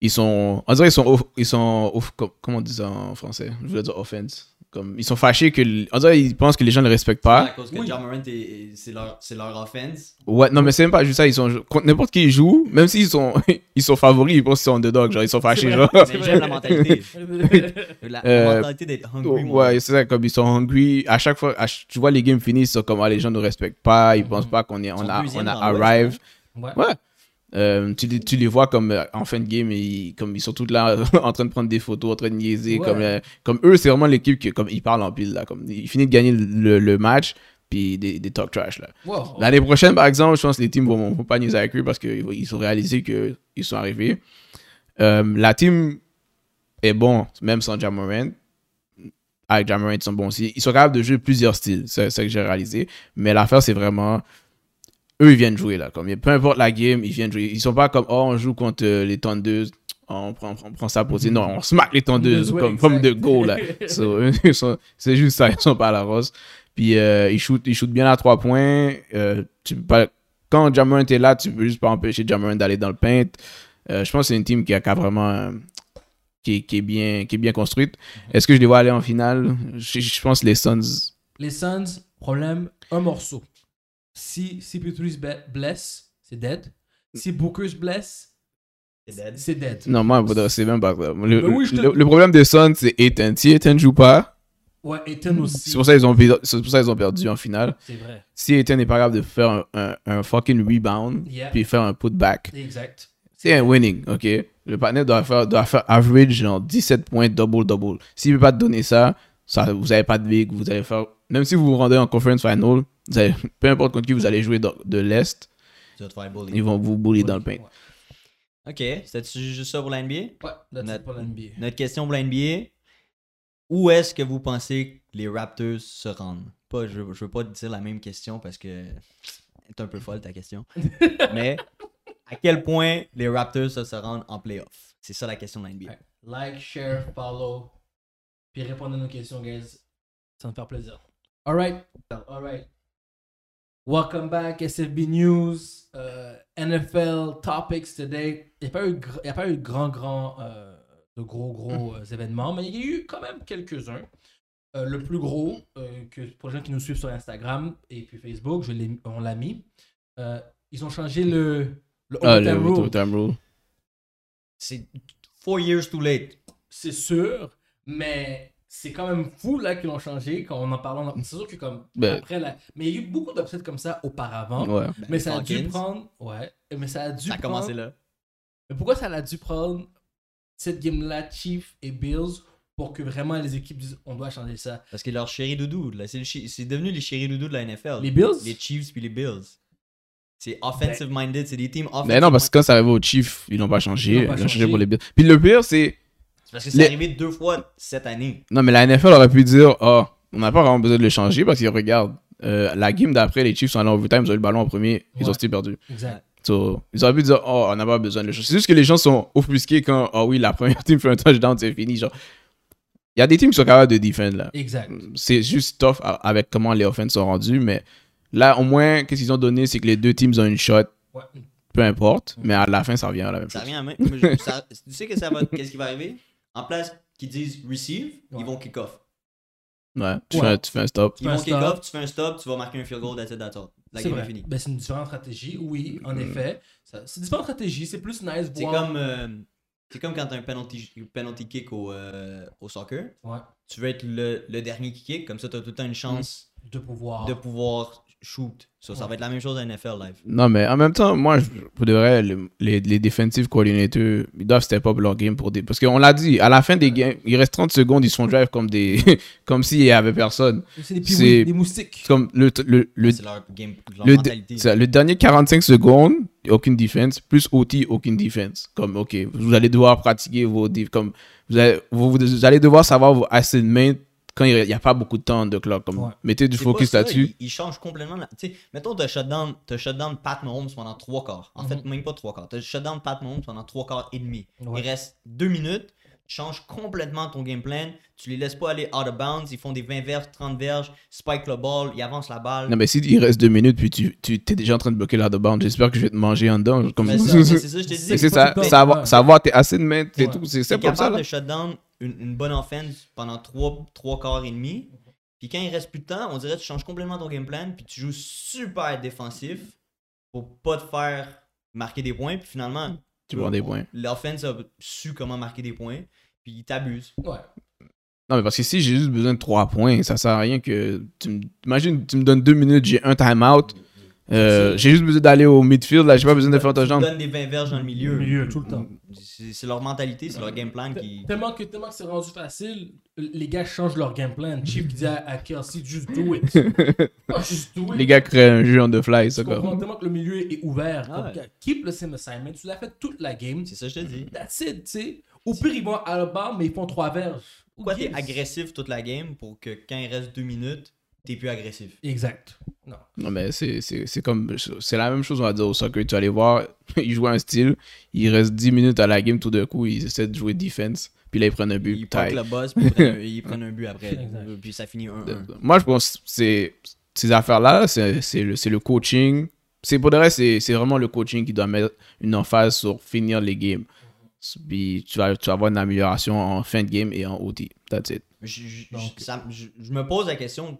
Speaker 3: ils sont, on dirait ils sont, off- ils sont, off- com- comment on dit ça en français? Je voulais dire offense. Comme ils sont fâchés que, on dirait ils pensent que les gens ne respectent
Speaker 1: À
Speaker 3: pas.
Speaker 1: cause que
Speaker 2: Oui.
Speaker 1: John Morant, c'est leur, c'est leur offense.
Speaker 3: Ouais, non mais c'est même pas juste ça. Ils sont contre n'importe qui ils jouent, même s'ils sont, (laughs) ils sont favoris, ils pensent qu'ils sont underdog. Genre ils sont fâchés,
Speaker 2: C'est
Speaker 3: genre.
Speaker 2: vrai.
Speaker 1: Mais j'aime la mentalité. (laughs) (laughs) La, la
Speaker 3: Euh,
Speaker 1: mentalité d'être hungry.
Speaker 3: Ouais, c'est ça, comme ils sont hungry. À chaque fois, à tu vois les games finissent, ils sont comme ah, les gens ne nous respectent pas, ils
Speaker 2: Mhm.
Speaker 3: pensent pas qu'on est, on a, on a arrive.
Speaker 2: Ouais.
Speaker 3: Ouais. Euh, tu, les- tu les vois comme euh, en fin de game, ils, comme ils sont tous là (laughs) en train de prendre des photos, en train de niaiser.
Speaker 2: Ouais.
Speaker 3: Comme, euh, comme eux, c'est vraiment l'équipe qui comme, ils parlent en pile. Là, comme, ils finissent de gagner le, le match, puis des, des talk trash. Là.
Speaker 2: Wow.
Speaker 3: L'année prochaine, par exemple, je pense que les teams vont, vont pas niaiser avec eux parce qu'ils ils ont réalisé qu'ils sont arrivés. La team est bon, même sans Jamorant. Avec Jamorant, ils sont bons aussi. Ils sont capables de jouer plusieurs styles, c'est c'est ça que j'ai réalisé. Mais l'affaire, c'est vraiment. Eux, ils viennent jouer là. Comme, peu importe la game, ils viennent jouer. Ils sont pas comme, oh, on joue contre euh, les tondeuses. On prend, on prend ça pour non, on smack les tondeuses
Speaker 2: Ouais,
Speaker 3: comme, comme de go là. (laughs) So, c'est juste ça, ils sont pas à la rose. Puis euh, ils, shootent, ils shootent bien à trois points. Euh, tu peux pas, quand Jamorant est là, tu peux juste pas empêcher Jamorant d'aller dans le paint. Euh, je pense que c'est une team qui a, qui a vraiment, qui est, qui est bien, qui est bien construite. Est-ce que je les vois aller en finale? Je, je pense les Suns.
Speaker 2: Les Suns, problème, un morceau. Si CP3 se ba- blesse, c'est dead. Si Booker se blesse,
Speaker 1: C'est dead.
Speaker 2: c'est dead.
Speaker 3: Non, moi, c'est même pas ça. Le,
Speaker 2: Mais oui, je te-
Speaker 3: le- le problème des Suns, c'est Ethan. Si Ethan joue pas,
Speaker 2: Ouais, Ethan aussi.
Speaker 3: c'est pour ça qu'ils ont, perdu en finale.
Speaker 2: C'est vrai.
Speaker 3: Si Ethan n'est pas capable de faire un, un, un fucking rebound,
Speaker 2: Yeah.
Speaker 3: puis faire un putback,
Speaker 2: Exact.
Speaker 3: c'est un winning, ok? Le partenaire doit faire, doit faire average, genre 17 points, double-double. S'il ne peut pas te donner ça, ça vous n'avez pas de big, vous allez faire. Même si vous vous rendez en conference final, vous allez- peu importe contre qui vous allez jouer de, de l'Est, ils vont vous bully dans le pain.
Speaker 2: Ouais,
Speaker 1: Ok, c'était juste ça pour la NBA?
Speaker 2: ouais that's
Speaker 1: Notre-
Speaker 2: it pour l'NBA.
Speaker 1: Notre question pour la NBA. Où est-ce que vous pensez que les Raptors se rendent? Pas, je, je veux pas te dire la même question parce que c'est un peu folle ta question. (laughs) Mais à quel point les Raptors se, se rendent en playoff? C'est ça la question de la NBA.
Speaker 2: Ouais. Like, share, follow. Puis répondez à nos questions, guys. Ça me fait plaisir. Alright. Alright. Welcome back, SFB News. euh, NFL Topics today. Il n'y a, pas eu il y a pas eu grand, grand, euh, de gros, gros euh, événements, mais il y a eu quand même quelques-uns. Euh, le plus gros, euh, que pour les gens qui nous suivent sur Instagram et puis Facebook, je on l'a mis. Euh, ils ont changé le, le
Speaker 3: Ah, le
Speaker 2: overtime rule.
Speaker 3: overtime rule.
Speaker 1: C'est four years too late.
Speaker 2: c'est sûr, mais c'est quand même fou là qu'ils l'ont changé quand on en parle. C'est sûr que comme
Speaker 3: Ben-
Speaker 2: après là, mais il y a eu beaucoup d'upsets comme ça auparavant.
Speaker 3: Ouais.
Speaker 1: Ben,
Speaker 2: Mais ça a dû prendre, ouais, mais ça a dû
Speaker 1: Ça a
Speaker 2: prendre.
Speaker 1: commencé là.
Speaker 2: Mais pourquoi ça a dû prendre cette game-là, Chiefs et Bills, pour que vraiment les équipes disent on doit changer ça?
Speaker 1: Parce que leur chéri doudou, là, c'est, le chi- c'est devenu les chéri doudou de la NFL.
Speaker 2: Les Bills?
Speaker 1: Les Chiefs puis les Bills. C'est offensive minded, c'est des teams offensive.
Speaker 3: Mais non, parce que quand ça arrive aux Chiefs, ils l'ont pas changé.
Speaker 2: Ils pas
Speaker 3: changé
Speaker 2: changé.
Speaker 3: pour les Bills. Puis le pire, c'est.
Speaker 1: C'est parce que c'est
Speaker 3: les-
Speaker 1: arrivé deux fois cette année.
Speaker 3: Non, mais la NFL aurait pu dire Oh, on n'a pas vraiment besoin de le changer parce qu'ils regardent. euh, la game d'après, les Chiefs sont allés en overtime, ils ont eu le ballon en premier, ils ont still perdu.
Speaker 2: Exact.
Speaker 3: So, ils auraient pu dire Oh, on n'a pas besoin de le changer. C'est juste que les gens sont offusqués quand Oh oui, la première team fait un touchdown, c'est fini. Genre, il y a des teams qui sont capables de défendre là.
Speaker 2: Exact.
Speaker 3: C'est juste tough avec comment les offenses sont rendus, mais là, au moins, qu'est-ce qu'ils ont donné, c'est que les deux teams ont une shot,
Speaker 2: Ouais.
Speaker 3: peu importe, mais à la fin, ça revient à la même
Speaker 1: Ça
Speaker 3: chose.
Speaker 1: revient à (laughs) ça- tu sais que ça va. Qu'est-ce qui va arriver? En place qu'ils disent receive,
Speaker 2: Ouais.
Speaker 1: ils vont kick off.
Speaker 3: Ouais, tu,
Speaker 2: Ouais.
Speaker 3: Fais, un- tu fais un stop.
Speaker 1: Ils
Speaker 2: fais
Speaker 1: vont kick off, tu fais un stop, tu vas marquer un field goal, that's it, that's all. La
Speaker 2: C'est
Speaker 1: game est finie.
Speaker 2: Ben, c'est une différente stratégie, oui, en
Speaker 3: Mm.
Speaker 2: effet. C'est une différente stratégie, c'est plus nice
Speaker 1: C'est
Speaker 2: voir.
Speaker 1: comme, euh, c'est comme quand t'as un penalty, penalty kick au, euh, au soccer.
Speaker 2: Ouais,
Speaker 1: Tu veux être le, le dernier qui kick, comme ça t'as tout le temps une chance
Speaker 2: de pouvoir.
Speaker 1: de pouvoir shoot. So, Ça
Speaker 2: Ouais.
Speaker 1: va être la même chose à NFL live.
Speaker 3: Non, mais en même temps, moi, je- pour de vrai, les, les, les defensive coordinators, ils doivent step up leur game pour des. Parce qu'on l'a dit, à la fin des games, il reste 30 secondes, ils se font drive comme des. (laughs) comme s'il n'y avait personne.
Speaker 2: C'est des, des moustiques.
Speaker 3: C'est Comme le, le, le,
Speaker 1: C'est leur game, leur
Speaker 3: le,
Speaker 1: mentalité.
Speaker 3: ça, le dernier 45 secondes, aucune defense, plus OT, aucune defense. Comme, ok, vous allez devoir pratiquer vos. Comme, vous, allez, vous, vous allez devoir savoir vos assez de main quand il n'y a pas beaucoup de temps de clock. Comme,
Speaker 2: Ouais.
Speaker 3: Mettez du
Speaker 1: C'est
Speaker 3: focus
Speaker 1: ça,
Speaker 3: là-dessus.
Speaker 1: Il, il change complètement. la- Tu sais, mettons, t'as shutdown, t'as shutdown Pat Mahomes pendant trois quarts. En
Speaker 2: Mhm.
Speaker 1: fait, même pas trois quarts. T'as shutdown Pat Mahomes pendant trois quarts et demi.
Speaker 2: Ouais.
Speaker 1: Il reste deux minutes. Tu changes complètement ton game plan. Tu les laisses pas aller out of bounds. Ils font des 20 verges, 30 verges. Spike le ball. Ils avancent la balle.
Speaker 3: Non, mais si il reste deux minutes, puis tu, tu es déjà en train de bloquer la de bande, j'espère que je vais te manger en dedans. Comme...
Speaker 1: Mais ça, c'est ça, je te dis. (laughs)
Speaker 3: C'est ça,
Speaker 2: temps.
Speaker 3: savoir,
Speaker 2: Ouais.
Speaker 3: savoir t'es assez de main, c'est
Speaker 2: Ouais.
Speaker 3: tout. C'est c'est comme ça, là.
Speaker 1: de shutdown une, une bonne offense pendant trois, trois quarts et demi. Puis quand il reste plus de temps, on dirait que tu changes complètement ton game plan. Puis tu joues super défensif pour pas te faire marquer des points. Puis finalement,
Speaker 3: Tu prends des points.
Speaker 1: l'offense a su comment marquer des points. Puis il t'abuse.
Speaker 2: Ouais.
Speaker 3: Non, mais parce que si j'ai juste besoin de 3 points, ça sert à rien que. Tu me- Imagine, tu me donnes 2 minutes, j'ai un timeout. Euh, j'ai juste besoin d'aller au midfield, là, j'ai pas besoin de faire ton jambe.
Speaker 1: donnes des 20 verges dans le milieu.
Speaker 2: Tout le temps.
Speaker 1: C'est leur mentalité, c'est leur game plan qui.
Speaker 2: Tellement que, tellement que c'est rendu facile, les gars changent leur game plan. Chief qui dit à, à Kelsey, just do it. (laughs) Ah, just do it.
Speaker 3: Les gars créent un jeu on the fly, ça quoi.
Speaker 2: tellement que le milieu est ouvert.
Speaker 1: Ah ouais.
Speaker 2: keep le same assignment. Tu l'as fait toute la game.
Speaker 1: C'est ça que je te dis.
Speaker 2: That's it, tu sais. Au pire, ils vont à la barre, mais ils font trois verges.
Speaker 1: Pourquoi t'es agressif toute la game pour que quand il reste deux minutes, t'es plus agressif?
Speaker 2: Exact. Non.
Speaker 3: Non, mais c'est- c'est c'est comme. C'est la même chose, on va dire, au soccer. Tu vas aller voir, (laughs) ils jouent un style, il reste 10 minutes à la game, tout d'un coup, ils essaient de jouer defense, puis là, ils prennent un but.
Speaker 1: Ils partent le boss, puis ils prennent un- (laughs) ils prennent un but après.
Speaker 2: Exact.
Speaker 1: Puis ça finit 1-1.
Speaker 3: Moi, je pense que c'est ces affaires-là, c'est c'est le, c'est le coaching. C'est pour de vrai, c'est c'est vraiment le coaching qui doit mettre une emphase sur finir les games. Puis tu vas, tu vas avoir une amélioration en fin de game et en OT. That's it.
Speaker 1: Je, je-
Speaker 2: Donc-
Speaker 1: je- ça- je- je me pose la question,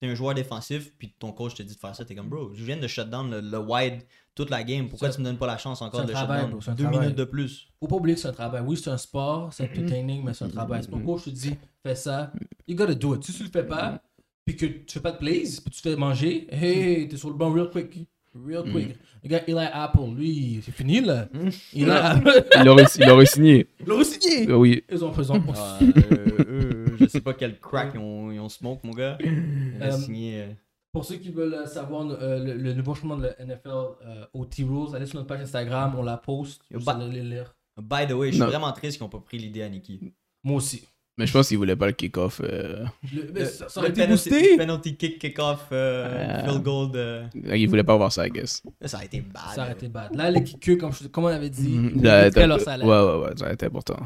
Speaker 1: t'es un joueur défensif, puis ton coach te dit de faire ça, t'es comme bro, je viens de shutdown le, le wide toute la game, pourquoi
Speaker 2: C'est-
Speaker 1: tu me donnes pas la chance encore de
Speaker 2: travail,
Speaker 1: shutdown
Speaker 2: bro,
Speaker 1: Deux
Speaker 2: travail.
Speaker 1: minutes de plus.
Speaker 2: Faut pas oublier que c'est un travail. Oui, c'est un sport, c'est entertaining, mais c'est un travail. C'est pourquoi je te dis, fais ça, you gotta do it. Si tu le fais pas, puis que tu fais pas de plays, puis tu fais manger, hey, t'es sur le banc real quick. Real quick. Le gars Eli Apple, lui, c'est fini là. Eli Apple.
Speaker 3: Il aurait, (laughs) il aurait signé.
Speaker 2: Il l'a signé.
Speaker 3: Euh, Oui.
Speaker 2: Ils ont fait
Speaker 1: Ah, euh, euh, je sais pas quel crack ils ont, ils ont smoke, mon gars. Il a
Speaker 2: Euh,
Speaker 1: signé. euh,
Speaker 2: Pour ceux qui veulent savoir euh, le, le nouveau changement de la NFL euh, OT Rules, allez sur notre page Instagram, on la poste. Vous allez les lire.
Speaker 1: By the way, je suis
Speaker 3: Non.
Speaker 1: vraiment triste qu'ils ont pas pris l'idée à Nikki.
Speaker 2: Moi aussi.
Speaker 3: Mais je pense qu'il voulait pas le kick-off. euh,
Speaker 2: Le- ça, ça aurait été
Speaker 1: penalty,
Speaker 2: boosté.
Speaker 1: penalty kick, kick-off, euh,
Speaker 3: Euh.
Speaker 1: field goal. euh,
Speaker 3: Il voulait pas voir ça, I guess.
Speaker 1: Ça a été bad.
Speaker 2: Ça aurait été bad. Là, les kickers, comme, je- comme on avait dit, ils
Speaker 3: Ça a
Speaker 2: mériteraient
Speaker 3: été-
Speaker 2: leur salaire.
Speaker 3: Ouais, ouais, ouais, ça a été important.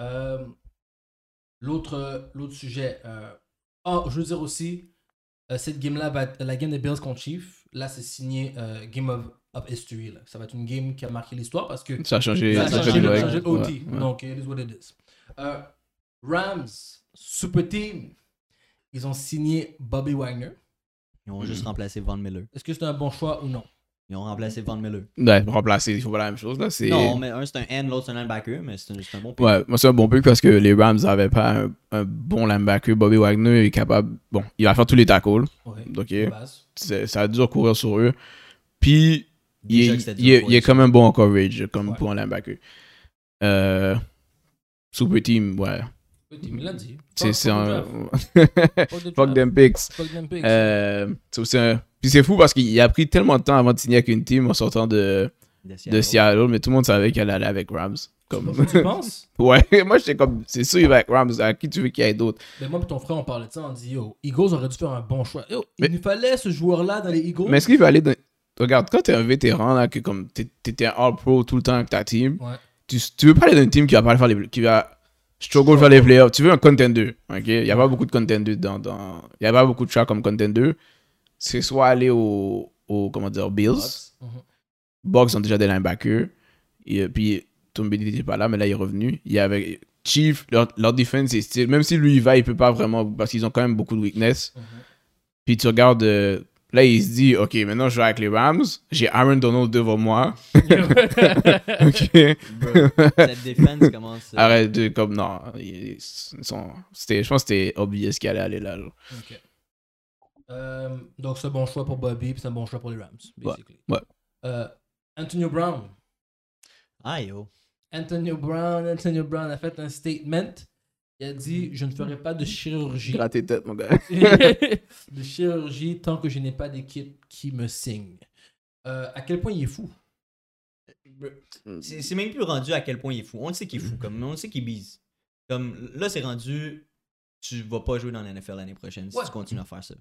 Speaker 2: Euh, L'autre l'autre sujet. euh, oh, je veux dire aussi, euh, cette game-là va être la game des Bills contre Chiefs. Là, c'est signé euh, Game of, of History. là. Ça va être une game qui a marqué l'histoire parce que
Speaker 3: Ça a changé.
Speaker 2: ça a
Speaker 3: ça a
Speaker 2: changé,
Speaker 3: changé
Speaker 2: le-
Speaker 3: le
Speaker 2: changé OT.
Speaker 3: Ouais, ouais.
Speaker 2: Donc, it is what it is. Euh, Rams, super team. Ils ont signé Bobby Wagner.
Speaker 1: Ils ont juste remplacé Von Miller.
Speaker 2: Est-ce que c'est un bon choix ou non?
Speaker 1: Ils ont remplacé Von Miller.
Speaker 3: Ouais, remplacer, il faut pas la même chose. Là. c'est-
Speaker 1: Non, mais un c'est un end, l'autre c'est un linebacker, mais c'est un, c'est un bon pick.
Speaker 3: Ouais, moi c'est un bon pick parce que les Rams n'avaient pas un, un bon linebacker. Bobby Wagner est capable. Bon, il va faire tous les tackles.
Speaker 2: Ouais.
Speaker 3: C'est- Ça a dur courir sur eux. Puis, il
Speaker 1: Déjà
Speaker 3: est, il est- il quand même bon en coverage, comme
Speaker 2: Ouais.
Speaker 3: pour un linebacker. Euh, super team, ouais.
Speaker 2: Super team, il l'a dit.
Speaker 3: C'est
Speaker 2: Fuck-
Speaker 3: c'est
Speaker 2: fuck
Speaker 3: un.
Speaker 2: Fuck
Speaker 3: them picks. Puis c'est fou parce qu'il a pris tellement de temps avant de signer avec une team en sortant de,
Speaker 1: De
Speaker 3: de Seattle, mais tout le monde savait qu'elle allait avec Rams. Comme...
Speaker 2: Tu penses? (laughs)
Speaker 3: Ouais, (laughs) moi j'étais comme, c'est sûr il va avec Rams, à qui tu veux qu'il y ait d'autres?
Speaker 2: Ben moi et ton frère, on parlait de ça, on dit yo, Eagles aurait dû faire un bon choix. Yo,
Speaker 3: Mais-
Speaker 2: il nous fallait ce joueur-là dans les Eagles.
Speaker 3: Mais est-ce qu'il va aller dans. Regarde, quand t'es un vétéran, là, que comme t'es- t'étais un All-Pro tout le temps avec ta team,
Speaker 2: Ouais.
Speaker 3: tu, tu veux pas aller dans une team qui va pas faire les. qui va struggle les playoffs. Tu veux un contender, ok? Il y a pas beaucoup de contender dans. dans... Il y a pas beaucoup de choix comme contender. C'est soit aller au. au comment dire, Bills.
Speaker 2: Mhm.
Speaker 3: Bucks ont déjà des linebackers. Et euh, puis, Tom n'était pas là, mais là, il est revenu. Il y avait Chief, leur, leur defense est style. Même si lui, il va, il peut pas vraiment. Parce qu'ils ont quand même beaucoup de weakness.
Speaker 2: Mhm.
Speaker 3: Puis tu regardes. euh, là, il se dit, OK, maintenant, je vais avec les Rams. J'ai Aaron Donald devant moi. (laughs) OK.
Speaker 1: Bro, Cette défense commence. euh,
Speaker 3: Arrête de. Comme, non. ils- sont- c'était- je pense que c'était obvious qu'il allait aller là.
Speaker 2: Ok. Euh, donc, c'est un bon choix pour Bobby, puis c'est un bon choix pour les Rams, basically.
Speaker 3: ouais.
Speaker 2: Euh, Antonio Brown.
Speaker 1: Ah yo.
Speaker 2: Antonio Brown, Antonio Brown a fait un statement. Il a dit Je ne ferai pas de chirurgie.
Speaker 3: Gratter tête, mon gars. (laughs)
Speaker 2: de chirurgie tant que je n'ai pas d'équipe qui me signe. Euh, à quel point il est fou?
Speaker 1: C'est même plus rendu à quel point il est fou. On le sait qu'il est fou, comme on le sait qu'il bise. Comme là, c'est rendu. Tu vas pas jouer dans la NFL l'année prochaine si
Speaker 2: Ouais.
Speaker 1: tu continues à faire ça.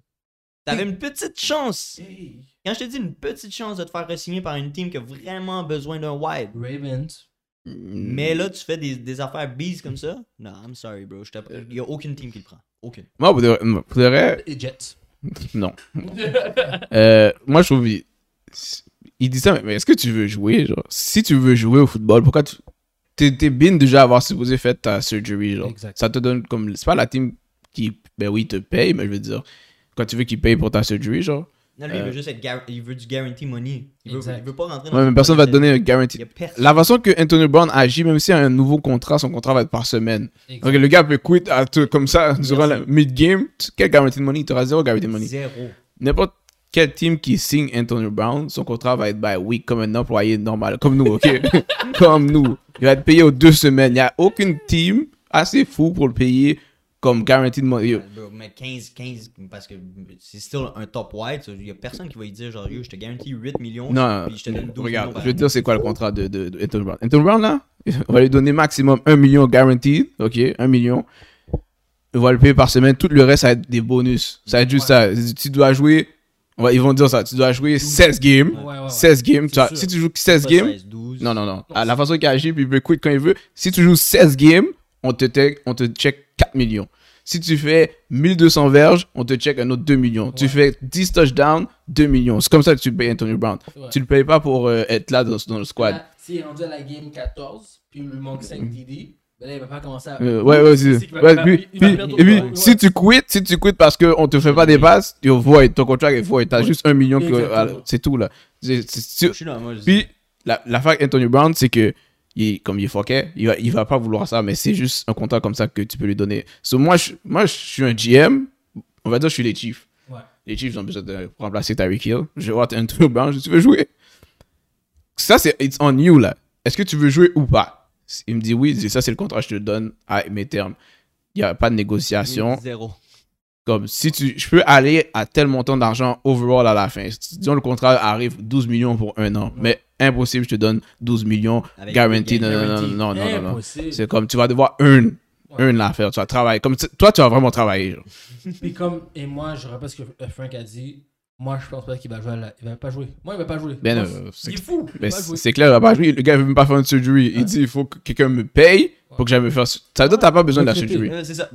Speaker 1: T'avais une petite chance.
Speaker 2: Hey.
Speaker 1: Quand je te dis une petite chance de te faire re-signer par une team qui a vraiment besoin d'un wide.
Speaker 2: Ravens.
Speaker 1: Mais là, tu fais des, des affaires bise comme ça? Non, I'm sorry, bro. Il y a aucune team qui le prend. Aucune.
Speaker 3: Moi, pour de, pour de vrai,
Speaker 2: Et Jets. (laughs)
Speaker 3: non. (laughs) Euh, moi, je trouve. Il, il dit ça, mais- est-ce que tu veux jouer, genre? Si tu veux jouer au football, pourquoi tu. T'es t'es bien déjà avoir supposé faire ta surgery, genre?
Speaker 2: Exact.
Speaker 3: Ça te donne comme. C'est pas la team qui. Ben oui, te paye, mais je veux dire. Quand tu veux qu'ils payent pour ta surgery, genre?
Speaker 1: Non, lui, il
Speaker 3: Euh.
Speaker 1: veut juste être. gar- Il veut du guarantee money. Il veut,
Speaker 2: Exact.
Speaker 1: il veut pas rentrer dans
Speaker 3: Ouais, mais personne va te donner un guarantee. La façon que Antonio Brown agit, même s'il y a un nouveau contrat, son contrat va être par semaine.
Speaker 2: Exact.
Speaker 3: Donc le gars peut quitter à tout- comme ça durant la
Speaker 1: Merci.
Speaker 3: mid-game. Tu- Quel guarantee de money? Il t'aura zéro guarantee de money.
Speaker 1: Zéro.
Speaker 3: N'importe quel team qui signe Antonio Brown, son contrat va être by week comme un employé normal. Comme nous, ok? (laughs) Comme nous. Il va être payé aux deux semaines. Il n'y a aucune team assez fou pour le payer comme guarantee de money. Yo,
Speaker 1: Ouais, bro, mais 15, 15, parce que c'est still un top wide. Il y a personne qui va lui dire, genre, yo, je te garantis 8 millions.
Speaker 3: Non,
Speaker 1: puis je te donne 12
Speaker 3: regarde,
Speaker 1: millions
Speaker 3: je vais te dire c'est quoi le contrat de, de, de Brown? Brown, là, on va lui donner maximum 1 million guaranteed, ok 1 million. On va le payer par semaine. Tout le reste, ça va être des bonus. Ça va être juste ça. Tu dois jouer, on va- ils vont dire ça, tu dois jouer 16 games.
Speaker 2: Ouais, ouais, ouais.
Speaker 3: 16 games. Tu
Speaker 2: sûr.
Speaker 3: si tu joues 16
Speaker 1: Pas
Speaker 3: games,
Speaker 1: 16, 12.
Speaker 3: non, non, non.
Speaker 2: Non,
Speaker 3: À la façon qu'il agit, puis il peut quit quand il veut. Si tu joues 16 games, on te, check- on te check 4 millions. Si tu fais 1200 verges, on te check un autre 2 millions. Tu
Speaker 2: Ouais.
Speaker 3: fais 10 touchdowns, 2 millions. C'est comme ça que tu payes Antonio Brown.
Speaker 2: Ouais.
Speaker 3: Tu le payes pas pour euh, être là dans, dans le squad.
Speaker 2: Là, s'il est rendu à la game 14, puis il lui manque 5 TD, ben là, il va pas commencer à.
Speaker 3: Euh, ouais, ouais, Ouais,
Speaker 2: il
Speaker 3: puis,
Speaker 2: il
Speaker 3: puis-
Speaker 2: perdre
Speaker 3: et puis, si tu quittes, si tu quittes parce qu'on te fait pas des passes, tu void, ton contrat est void. T'as
Speaker 2: Ouais.
Speaker 3: juste un million, que-
Speaker 2: Exactement.
Speaker 3: ah, c'est tout, là. C'est- c'est- c'est-
Speaker 1: Je suis là, moi. je-
Speaker 3: Puis, la, la fac Anthony Brown, c'est que, il comme il est fucké, il va, il va pas vouloir ça, mais c'est juste un contrat comme ça que tu peux lui donner. So, moi, je, moi, je suis un GM, on va dire que je suis les Chiefs.
Speaker 2: Ouais.
Speaker 3: Les Chiefs ont besoin de remplacer Tyreek Hill. Je vais voir Anthony Brown, je dis, tu veux jouer? Ça, c'est it's on you, là. Est-ce que tu veux jouer ou pas? Il me dit oui, il dit, ça, c'est le contrat que je te donne à mes termes. Il n'y a pas de négociation
Speaker 1: Zéro.
Speaker 3: Comme si tu je peux aller à tel montant d'argent overall à la fin disons le contrat arrive 12 millions pour un an mais impossible je te donne 12 millions
Speaker 1: des
Speaker 3: non non, non non non non non
Speaker 2: Impossible.
Speaker 3: c'est comme tu vas devoir earn
Speaker 2: Ouais.
Speaker 3: earn l'affaire tu vas travailler comme toi tu vas vraiment travailler genre.
Speaker 2: Puis comme, et moi, je rappelle ce que Frank a dit. Moi, je pense pas qu'il va jouer. à la- Il va pas jouer. Moi, il va pas jouer.
Speaker 3: Ben, euh, c'est-
Speaker 2: il est fou. Pas
Speaker 3: c'est clair il va pas jouer. le gars il veut même pas faire une surgery il
Speaker 2: Ouais.
Speaker 3: dit il faut que quelqu'un me paye pour que j'aille me faire ça veut dire que t'as pas besoin de la surgery
Speaker 1: C'est ça,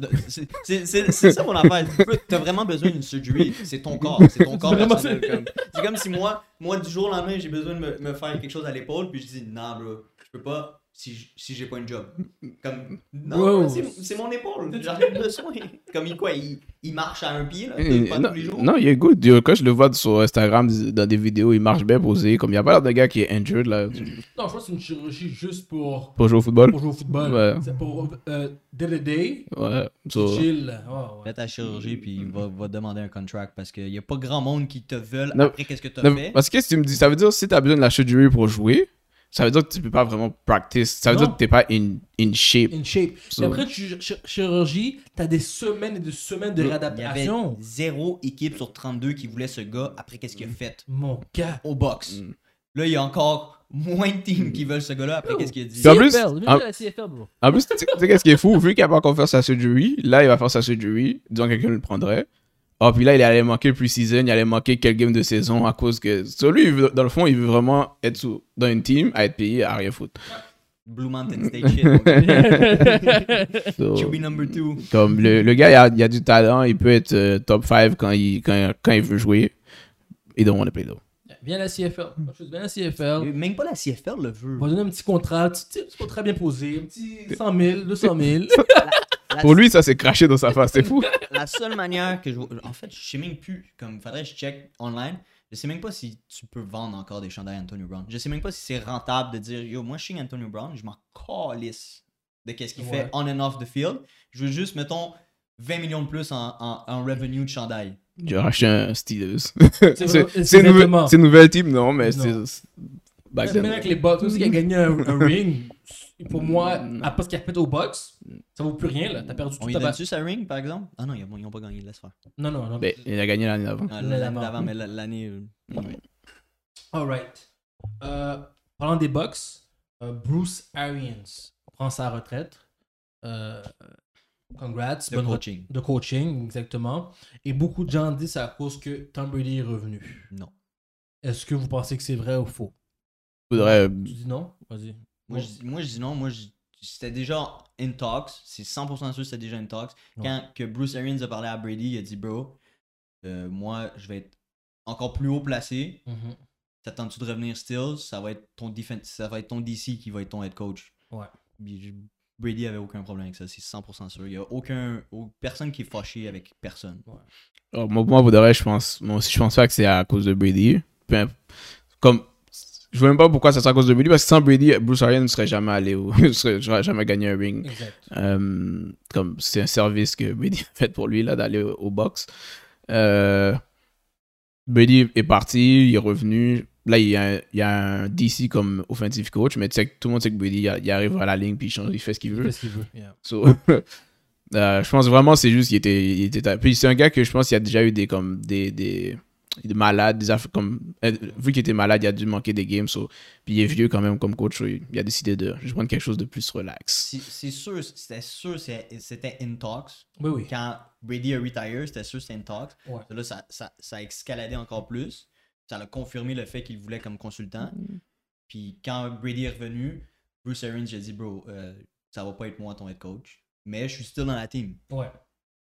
Speaker 1: c'est- ça mon affaire. T'as vraiment besoin d'une surgery. C'est ton corps. C'est ton corps
Speaker 2: Vraiment,
Speaker 1: personnel.
Speaker 2: c'est-
Speaker 1: comme- C'est comme si moi, moi, du jour au lendemain, j'ai besoin de me, me faire quelque chose à l'épaule, puis je dis, non, bro, je peux pas si, si j'ai pas une job. (laughs) Comme, non,
Speaker 2: Bro.
Speaker 1: c'est c'est mon épaule. J'en ai besoin? (laughs) Comme il, quoi, il, il marche à un pied, là,
Speaker 3: Eh,
Speaker 1: pas
Speaker 3: non,
Speaker 1: tous les jours.
Speaker 3: non, il est good. Quand je le vois sur Instagram, dans des vidéos, il marche bien posé. Comme il n'y a pas l'air d'un gars qui est injured là,
Speaker 2: Non, je pense que c'est une chirurgie juste pour,
Speaker 3: pour jouer au football?
Speaker 2: pour jouer au football.
Speaker 3: Ouais.
Speaker 2: C'est pour euh, day to day.
Speaker 3: Ouais. So-
Speaker 2: Chill. Ouais, ouais.
Speaker 1: Fais ta chirurgie, puis va, va demander un contract parce qu'il y a pas grand monde qui te veulent
Speaker 3: Non,
Speaker 1: après qu'est-ce que t'as fait.
Speaker 3: parce que si tu me dis, ça veut dire si tu as besoin de la surgery pour jouer, ça veut dire que tu peux pas vraiment practice. Ça veut
Speaker 2: Non.
Speaker 3: dire que t'es pas in, in shape.
Speaker 2: In shape.
Speaker 3: So-
Speaker 2: Et après, tu, ch- chirurgie, t'as des semaines et des semaines de
Speaker 1: Il y avait
Speaker 2: réadaptation.
Speaker 1: zéro équipe sur 32 qui voulait ce gars après qu'est-ce qu'il a fait?
Speaker 2: Mon gars.
Speaker 1: au box.
Speaker 3: Mm.
Speaker 1: Là, il y a encore moins de teams qui veulent ce gars-là après qu'est-ce qu'il a dit.
Speaker 3: En plus-
Speaker 2: CFL,
Speaker 3: en- plus, tu sais qu'est-ce qui est fou? Vu qu'il a pas encore fait sa surgery, là, il va faire sa surgery, disons que quelqu'un le prendrait. Ah, puis là, il allait manquer le pre-season, il allait manquer quel game de saison à cause que. Sur lui, veut- dans le fond, il veut vraiment être sous- dans une team, à être payé à rien foutre.
Speaker 1: Blue Mountain State shit. (laughs)
Speaker 3: So,
Speaker 1: QB number 2.
Speaker 3: comme le, le gars, il a, il a du talent, il peut être euh, top 5 quand il, quand, quand il veut jouer. Il don't want to play though.
Speaker 2: Viens à la CFL. Viens à la CFL.
Speaker 1: Même pas la CFL le veut.
Speaker 2: On va donner un petit contrat, un petit, petit contrat bien posé, un petit 100 000, 200 000.
Speaker 3: Pour lui, ça s'est craché dans sa face, c'est fou. (laughs)
Speaker 1: la seule manière que je vois- En fait, je sais même plus. Comme faudrait que je check online. Je sais même pas si tu peux vendre encore des chandails Antonio Brown. Je sais même pas si c'est rentable de dire Yo, moi je suis Antonio Brown, je m'en calisse de qu'est-ce qu'il
Speaker 2: Ouais.
Speaker 1: fait on and off the field. Je veux juste, mettons, 20 millions de plus en, en, en revenue de chandail.
Speaker 3: J'ai racheté un Steelers.
Speaker 2: C'est
Speaker 3: une, (laughs) nouvelle- team, non, mais c'est. Back
Speaker 2: Même avec les Bucks, aussi qui a gagné un, un (laughs) ring, pour moi, à pas ce qu'il a fait aux Bucks, ça vaut plus rien, là. T'as perdu tout ta
Speaker 1: donne-tu sa ring par exemple? Ah non, ils ont, ils ont pas gagné, laisse faire.
Speaker 2: Non, non, non.
Speaker 3: Ben, il a gagné l'année d'avant.
Speaker 1: Ah,
Speaker 2: L'année d'avant.
Speaker 1: mais l'année. euh, ouais.
Speaker 2: Alright. Euh, parlant des Bucks, euh, Bruce Arians prend sa retraite. Euh, congrats. Re-
Speaker 1: coaching.
Speaker 2: de coaching, exactement. Et beaucoup de gens disent c'est à cause que Tom Brady est revenu.
Speaker 1: Non.
Speaker 2: Est-ce que vous pensez que c'est vrai ou faux?
Speaker 3: Faudrait.
Speaker 2: Tu dis non? Vas-y.
Speaker 1: Moi, je, dis- moi, je dis non. Moi, je- c'était déjà in talks. C'est 100% sûr que c'était déjà in talks.
Speaker 2: Ouais.
Speaker 1: Quand que Bruce Arians a parlé à Brady, il a dit Bro, euh, moi, je vais être encore plus haut placé.
Speaker 2: Mhm.
Speaker 1: T'attends-tu de revenir Stills Ça va être ton defen- ça va être ton DC qui va être ton head coach.
Speaker 2: Ouais.
Speaker 1: Brady avait aucun problème avec ça, c'est 100% sûr. Il y a aucun, au- personne qui est fâché avec personne.
Speaker 3: Oh, moi, moi, pour de vrai, je pense. Moi aussi, je pense pas que c'est à cause de Brady. Comme. Je vois même pas pourquoi ça serait à cause de Brady, parce que sans Brady, Bruce Arians ne serait jamais allé (laughs) serait j'aurais jamais gagné un ring.
Speaker 2: Exact.
Speaker 3: Euh, comme c'est un service que Brady (laughs) a fait pour lui, là, d'aller au, au box. Euh, Brady est parti, il est revenu. Là, il y, a un, il y a un DC comme offensive coach, mais tu sais que tout le monde sait que Brady, il, il arrive à la ligne, puis il, change, il fait ce qu'il veut.
Speaker 2: Qu'est-ce qu'il veut? Yeah.
Speaker 3: So, (laughs) euh, je pense vraiment c'est juste qu'il était, il était puis c'est un gars que je pense qu'il a déjà eu des comme des des, des malades des affaires comme euh, vu qu'il était malade il a dû manquer des games so, puis il est vieux quand même comme coach il, il a décidé de je prendre quelque chose de plus relax
Speaker 1: C'est sûr, c'était sûr c'était in talks.
Speaker 2: Oui, oui.
Speaker 1: Quand Brady a retire, c'était sûr c'était in talks.
Speaker 2: Ouais.
Speaker 1: Là, ça, ça, ça a escaladé encore plus. Ça a confirmé le fait qu'il voulait comme consultant. Puis quand Brady est revenu, Bruce Arians, j'ai dit, bro, euh, ça va pas être moi ton head coach. Mais je suis still dans la team.
Speaker 2: Ouais.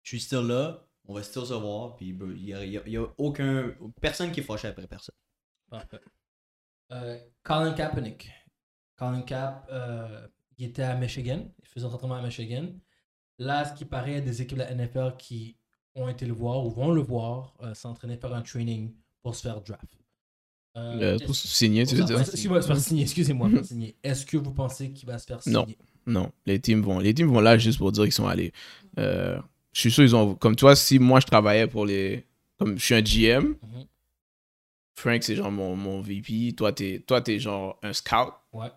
Speaker 1: Je suis still là. On va still se voir. Puis il y a, y a- il y a aucun. Personne qui est fâché après personne.
Speaker 2: Parfait. Euh, Colin Kaepernick. Colin Cap, euh, il était à Michigan. Il faisait un entraînement à Michigan. Là, ce qui paraît, il y a des équipes de la NFL qui ont été le voir ou vont le voir euh, s'entraîner faire un training pour se faire draft. Euh,
Speaker 3: Euh,
Speaker 2: est-ce-
Speaker 3: pour signer, tu veux dire?
Speaker 2: Excusez-moi, se faire signer. Excusez-moi, faire signer. (laughs) Est-ce que vous pensez qu'il va se faire signer?
Speaker 3: Non. Non, les teams vont, les teams vont là juste pour dire qu'ils sont allés. Euh, je suis sûr ils ont, comme toi, si moi je travaillais pour les, comme je suis un GM,
Speaker 2: Mhm.
Speaker 3: Frank c'est genre mon, mon VP, toi t'es, toi t'es genre un scout.
Speaker 2: Ouais.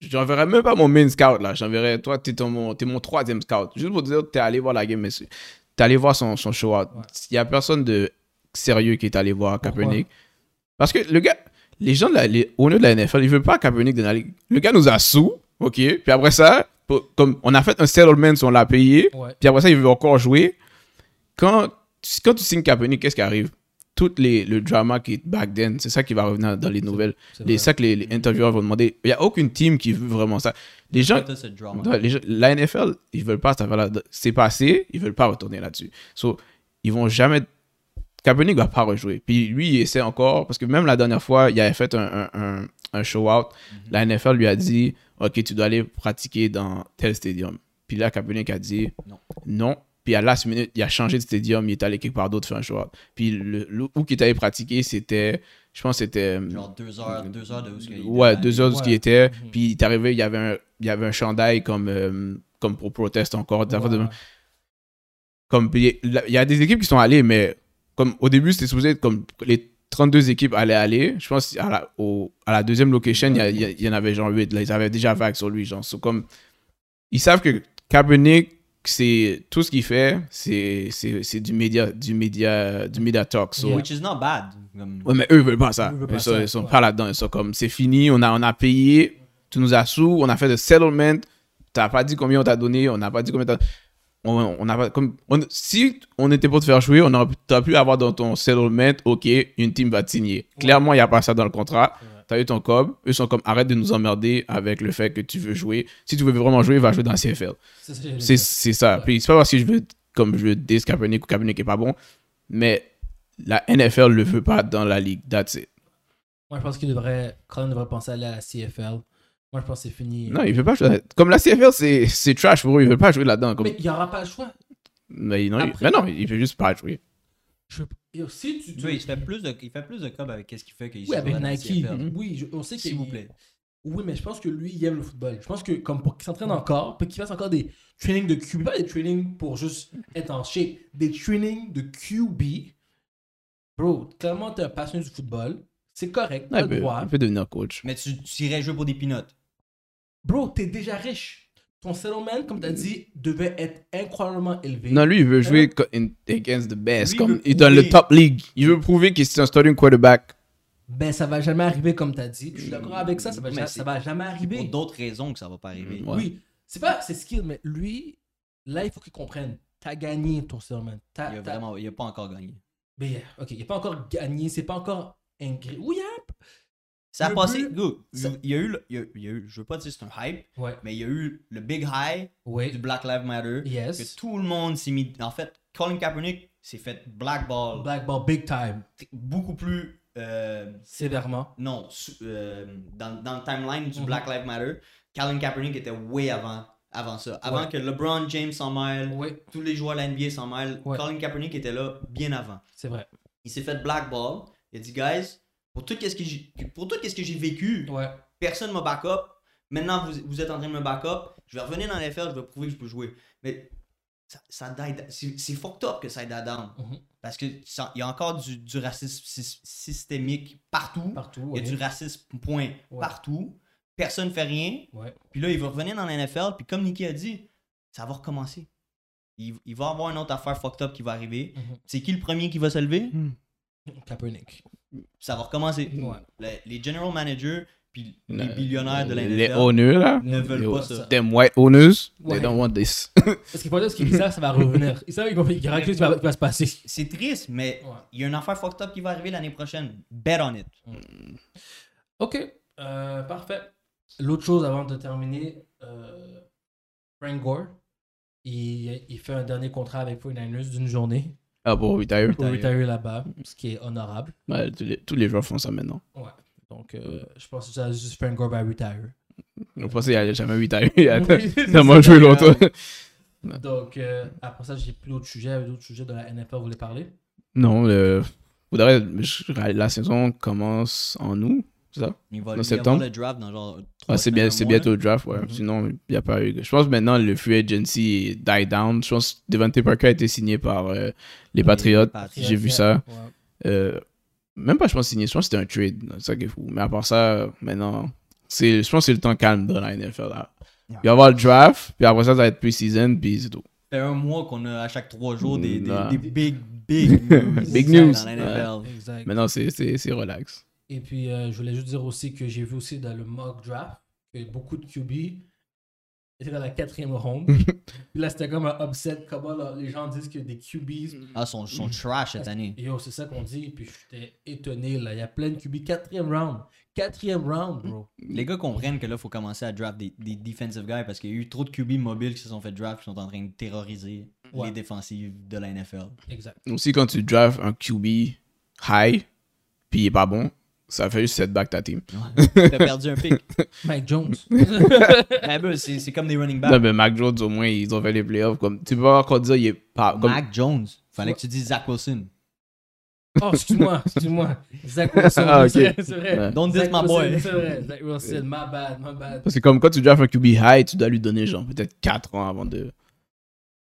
Speaker 3: J'enverrais même pas mon main scout là, j'enverrais, toi t'es ton, mon, t'es mon troisième scout. Juste pour dire, t'es allé voir la game, mais t'es allé voir son, son show out.
Speaker 2: Ouais.
Speaker 3: Il y a personne de sérieux qui est allé voir? Kaepernick. Parce que le gars, les gens, de la, les owners de la NFL, ils veulent pas Kaepernick dans la ligue. Le gars nous a sous, ok, puis après ça, comme on a fait un settlement, on l'a payé,
Speaker 2: Ouais.
Speaker 3: puis après ça, il veut encore jouer. Quand, quand tu signes Kaepernick, qu'est-ce qui arrive? Tout les, le drama qui est back then, c'est ça qui va revenir dans les nouvelles.
Speaker 2: C'est
Speaker 3: ça que les, les intervieweurs vont demander. Il n'y a aucune team qui veut vraiment ça. Les gens. Ouais, les la NFL, ils veulent pas cette affaire-là. C'est passé, ils veulent pas retourner là-dessus. So, ils vont jamais. Kaepernick va pas rejouer. Puis lui, il essaie encore, parce que même la dernière fois, il avait fait un, un, un- un show-out. La NFL lui a dit Ok, tu dois aller pratiquer dans tel stadium. Puis là, Kaepernick a dit
Speaker 1: Non.
Speaker 3: Non. Puis à la last minute, il a changé de stadium, il est allé quelque part d'autre faire un show-out. Puis le, le- où qu'il est allé pratiquer, c'était. Je pense c'était.
Speaker 1: Genre deux heures, deux heures de où ce qu'il
Speaker 3: Ouais,
Speaker 1: était.
Speaker 3: deux heures de ce
Speaker 2: Ouais.
Speaker 3: qu'il était. Puis il est arrivé, il y avait un, il y avait un chandail comme, euh, comme pour proteste encore. de-. Comme, il y a des équipes qui sont allées, mais comme au début, c'était supposé être comme les 32 équipes allaient aller. Je pense à la, au- à la deuxième location, il y, en avait genre 8. Là, ils avaient déjà vague sur lui. Genre, So, comme, ils savent que Kaepernick, c'est tout ce qu'il fait, c'est du média, du média, du média talk. So,
Speaker 2: Yeah.
Speaker 1: Which is not bad.
Speaker 3: Ouais, mais eux, ils veulent pas ça.
Speaker 2: Veulent pas
Speaker 3: Ils sont,
Speaker 2: ça,
Speaker 3: ils sont
Speaker 2: ouais.
Speaker 3: pas là-dedans. Ils sont comme, c'est fini, on a, on a payé, tu nous as sous, on a fait le settlement, t'as pas dit combien on t'a donné, on n'a pas dit combien t'as... On, on a pas, comme, on- si on était pour te faire jouer, on aurait pu- t'aurais pu avoir dans ton settlement, ok, une team va te signer. Clairement, il n'y a pas ça dans le contrat.
Speaker 2: Ouais.
Speaker 3: T'as eu ton cob, eux sont comme, arrête de nous emmerder avec le fait que tu veux jouer. Si tu veux vraiment jouer, va jouer dans la CFL.
Speaker 2: C'est ça. Ouais.
Speaker 3: Puis c'est pas parce que je veux, comme je veux dis Kaepernick ou Kaepernick est pas bon, mais la NFL le veut pas dans la ligue. That's it.
Speaker 2: Moi, je pense qu'il devrait. Colin devrait penser à aller à la CFL. Moi, je pense que c'est fini.
Speaker 3: Non, il veut pas jouer. Comme la CFL, c'est c'est trash pour eux. Il veut pas jouer là-dedans. Comme...
Speaker 2: Mais il n'y aura pas le choix.
Speaker 3: Mais, non, il...
Speaker 2: Après-
Speaker 3: mais non, il veut juste pas jouer.
Speaker 2: Je... Si tu.
Speaker 1: Tu vois, il fait plus de, il fait plus de cob avec qu'est-ce qu'il fait qu'il
Speaker 2: Oui,
Speaker 1: se
Speaker 2: avec Nike.
Speaker 3: Mhm.
Speaker 2: Oui, je- on sait qu'il
Speaker 1: S'il vous plaît.
Speaker 2: Oui, mais je pense que lui, il aime le football. Je pense que comme pour qu'il s'entraîne encore, puis qu'il fasse encore des trainings de QB, pas des trainings pour juste être en shape, des trainings de QB. Bro, clairement, t'es un passionné du football. C'est correct,
Speaker 3: Ouais,
Speaker 2: t'as
Speaker 3: il,
Speaker 2: le
Speaker 3: peut,
Speaker 2: droit.
Speaker 3: il peut devenir coach.
Speaker 1: Mais tu, tu irais jouer pour des peanuts.
Speaker 2: Bro, t'es déjà riche. Ton settlement, comme t'as dit, devait être incroyablement élevé.
Speaker 3: Non, lui, il veut jouer co- in- against the best.
Speaker 1: Lui,
Speaker 3: comme, il est dans le
Speaker 1: prouver.
Speaker 3: top league. Il veut prouver qu'il est un starting quarterback.
Speaker 2: Ben, ça va jamais arriver comme t'as dit. Je suis d'accord avec ça, ça va,
Speaker 1: Mais
Speaker 2: ja-
Speaker 1: c'est
Speaker 2: ça va jamais
Speaker 1: Pour
Speaker 2: arriver.
Speaker 1: d'autres raisons que ça va pas arriver.
Speaker 3: Ouais.
Speaker 2: Oui, c'est pas ses skills, mais lui, là, il faut qu'il comprenne. T'as gagné ton settlement.
Speaker 1: Il a vraiment, il a pas encore gagné.
Speaker 2: Mais, ok, il n'a pas encore gagné, c'est pas encore Oui, hein?
Speaker 1: Ça a passé. Go,
Speaker 2: ça-
Speaker 1: il y a eu, le- il y a, il y a eu, je veux pas dire que c'est un hype,
Speaker 2: Ouais.
Speaker 1: mais il y a eu le big high du. Black Lives Matter.
Speaker 2: Yes.
Speaker 1: Que tout le monde s'est mis. En fait, Colin Kaepernick s'est fait blackball
Speaker 2: Black ball big time.
Speaker 1: beaucoup plus. euh,
Speaker 2: Sévèrement.
Speaker 1: non, euh, dans, dans le timeline du
Speaker 2: Mhm.
Speaker 1: Black Lives Matter, Colin Kaepernick était way avant, avant ça. Avant
Speaker 2: Ouais.
Speaker 1: que LeBron James s'en mêle, tous les joueurs de la NBA s'en mêlent,
Speaker 2: Ouais.
Speaker 1: Colin Kaepernick était là bien avant.
Speaker 2: c'est vrai.
Speaker 1: Il s'est fait blackball. Il a dit, guys, pour tout ce que j'ai, pour tout ce que j'ai vécu,
Speaker 2: Ouais.
Speaker 1: personne m'a back-up. Maintenant, vous, vous êtes en train de me back-up. Je vais revenir dans l'FL, je vais prouver que je peux jouer. Mais ça, c'est, c'est fucked up que ça die down.
Speaker 2: Mhm.
Speaker 1: Parce qu'il y a encore du, du racisme sy- systémique partout.
Speaker 2: Partout.
Speaker 1: Il y a du racisme, point,
Speaker 2: Ouais.
Speaker 1: partout. Personne ne fait rien.
Speaker 2: Ouais.
Speaker 1: Puis là, il va revenir dans la NFL. Puis comme Nicky a dit, ça va recommencer. Il, il va y avoir une autre affaire fucked up qui va arriver.
Speaker 2: Mhm.
Speaker 1: C'est qui le premier qui va se lever?
Speaker 2: Kaepernick.
Speaker 1: Ça va recommencer.
Speaker 2: Ouais.
Speaker 1: Les general managers puis les
Speaker 3: Le-
Speaker 1: billionnaires de
Speaker 3: Les owners, là.
Speaker 1: ne veulent pas ça.
Speaker 3: Them white owners,
Speaker 2: Ouais.
Speaker 3: they don't want this.
Speaker 2: Parce qu'il faut dire ce qu'ils savent, ça va revenir. (laughs) Ils savent qu'il va- qu'il y aura quelque chose qui va, se passer.
Speaker 1: C'est triste, mais
Speaker 2: Ouais.
Speaker 1: il y a une affaire fucked up qui va arriver l'année prochaine. Bet on it.
Speaker 2: Ok, euh, parfait. L'autre chose avant de terminer, euh, Frank Gore, il, il fait un dernier contrat avec 49ers d'une journée
Speaker 3: Ah, pour retire.
Speaker 2: pour
Speaker 1: Retire.
Speaker 2: là-bas, ce qui est honorable.
Speaker 3: Ouais, tous, les, tous les joueurs font ça maintenant.
Speaker 2: Donc, euh, je pense que ça, juste Frank Gore va retire.
Speaker 3: Je pense qu'il a jamais tailler. (laughs) Il a tellement (laughs) joué longtemps.
Speaker 2: Donc, euh, après ça, j'ai plus d'autres sujets. D'autres sujets de la NFL, vous voulez parler?
Speaker 3: Non, le... faudrait... la saison commence en août, c'est ça?
Speaker 1: Il va
Speaker 3: septembre?
Speaker 1: avoir le draft dans genre.
Speaker 3: Ah, c'est bien, c'est bientôt le draft, ouais. Sinon, il n'y a pas eu. Je pense que maintenant, le free agency die down. Je pense que Devante Parker a été signé par euh, les Patriots.
Speaker 1: Patriots.
Speaker 3: J'ai vu ça.
Speaker 2: Ouais.
Speaker 3: Euh, même pas, je pense, signé. Je pense que c'était un trade. C'est ça qui est fou. Mais à part ça, maintenant, c'est, je pense que c'est le temps calme dans la NFL. Là. Il va y avoir le draft, puis après ça, ça va être pre-season, puis c'est tout.
Speaker 1: Fait un mois qu'on a à chaque trois jours des, des,
Speaker 3: Non.
Speaker 1: des big, big (laughs) news.
Speaker 3: Big
Speaker 1: dans
Speaker 3: news.
Speaker 1: la NFL.
Speaker 2: Exact.
Speaker 3: Maintenant, c'est, c'est, c'est relax.
Speaker 2: Et puis, euh, je voulais juste dire aussi que j'ai vu aussi dans le mock draft que beaucoup de QB étaient dans la quatrième ronde. (laughs) puis là, c'était comme un upset. Comment là, les gens disent que des QBs.
Speaker 1: Ah, son, son trash cette année.
Speaker 2: Yo, c'est ça qu'on dit. Puis j'étais étonné. Là. Il y a plein de QB. Quatrième round. Quatrième round, bro.
Speaker 1: Les gars comprennent que là, il faut commencer à draft des, des defensive guys parce qu'il y a eu trop de QB mobiles qui se sont fait draft qui sont en train de terroriser
Speaker 2: Ouais.
Speaker 1: les défensives de la NFL.
Speaker 2: Exact.
Speaker 3: Aussi, quand tu drafts un QB high, puis il est pas bon, ça fait juste setback ta team.
Speaker 1: T'as perdu un pick. (laughs)
Speaker 2: Mike Jones. (laughs)
Speaker 1: Mais ben, c'est c'est comme des running
Speaker 3: Non,
Speaker 1: backs.
Speaker 3: mais Mac Jones, au moins, ils ont fait les playoffs. Comme, tu peux pas encore dire il est pas. Comme,
Speaker 1: Mac Jones. Fallait que tu dises Zach Wilson.
Speaker 2: oh, excuse-moi. Excuse-moi. Zach Wilson.
Speaker 3: Ah, ok.
Speaker 2: c'est vrai, C'est vrai.
Speaker 3: Ouais.
Speaker 1: Don't diss my boy.
Speaker 2: C'est vrai. Zach Wilson. My bad. My bad.
Speaker 3: Parce que comme quand tu drafts un QB high, tu dois lui donner genre peut-être 4 ans avant de,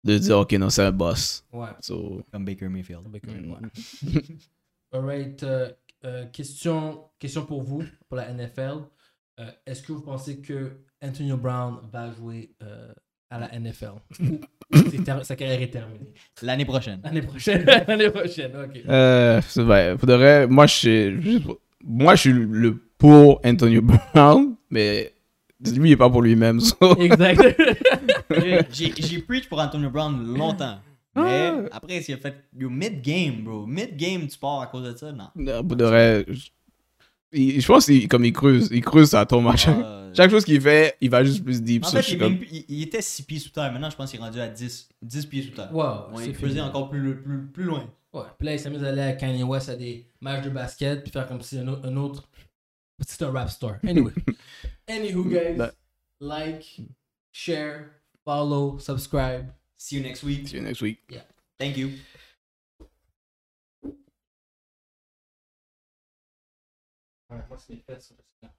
Speaker 3: de dire ok non c'est un boss.
Speaker 2: Ouais.
Speaker 3: So,
Speaker 1: Comme Baker Mayfield.
Speaker 2: Ouais. Alright. euh, euh, question, question pour vous, pour la NFL. Euh, Est-ce que vous pensez que Antonio Brown va jouer euh, à la NFL (laughs) sa carrière est terminée
Speaker 1: L'année prochaine.
Speaker 2: L'année prochaine. (laughs) L'année prochaine, ok.
Speaker 3: euh, c'est vrai. Faudrait, moi je suis, je- moi je suis le pour Antonio Brown, mais lui il est pas pour lui-même. (laughs) so.
Speaker 2: Exact.
Speaker 1: J'ai- J'ai j'ai preach pour Antonio Brown longtemps. Mais après, s'il a fait yo, mid-game, bro. Mid-game, tu pars à cause de ça? Non.
Speaker 3: Non, pour de vrai, je, je pense qu'il comme il creuse, il creuse ça tombe à chaque,
Speaker 1: Ah,
Speaker 3: chaque chose qu'il fait, il va juste plus deep.
Speaker 1: en fait, il, est
Speaker 3: comme-
Speaker 1: même plus- il- il était 6 pieds sous terre. Maintenant, je pense qu'il est rendu à 10, 10 pieds sous terre.
Speaker 2: wow,
Speaker 1: Ouais, il faisait encore plus, plus, plus loin.
Speaker 2: Ouais. Puis là, il s'est mis à aller à Kanye West à des matchs de basket, puis faire comme si un, autre- un autre. C'est un rap star. Anyway. (laughs) Anywho, guys. Like, share, follow, subscribe.
Speaker 1: See you next week.
Speaker 3: See you next week.
Speaker 1: Thank you.
Speaker 2: Ouais, moi, c'est mes fesses, ça.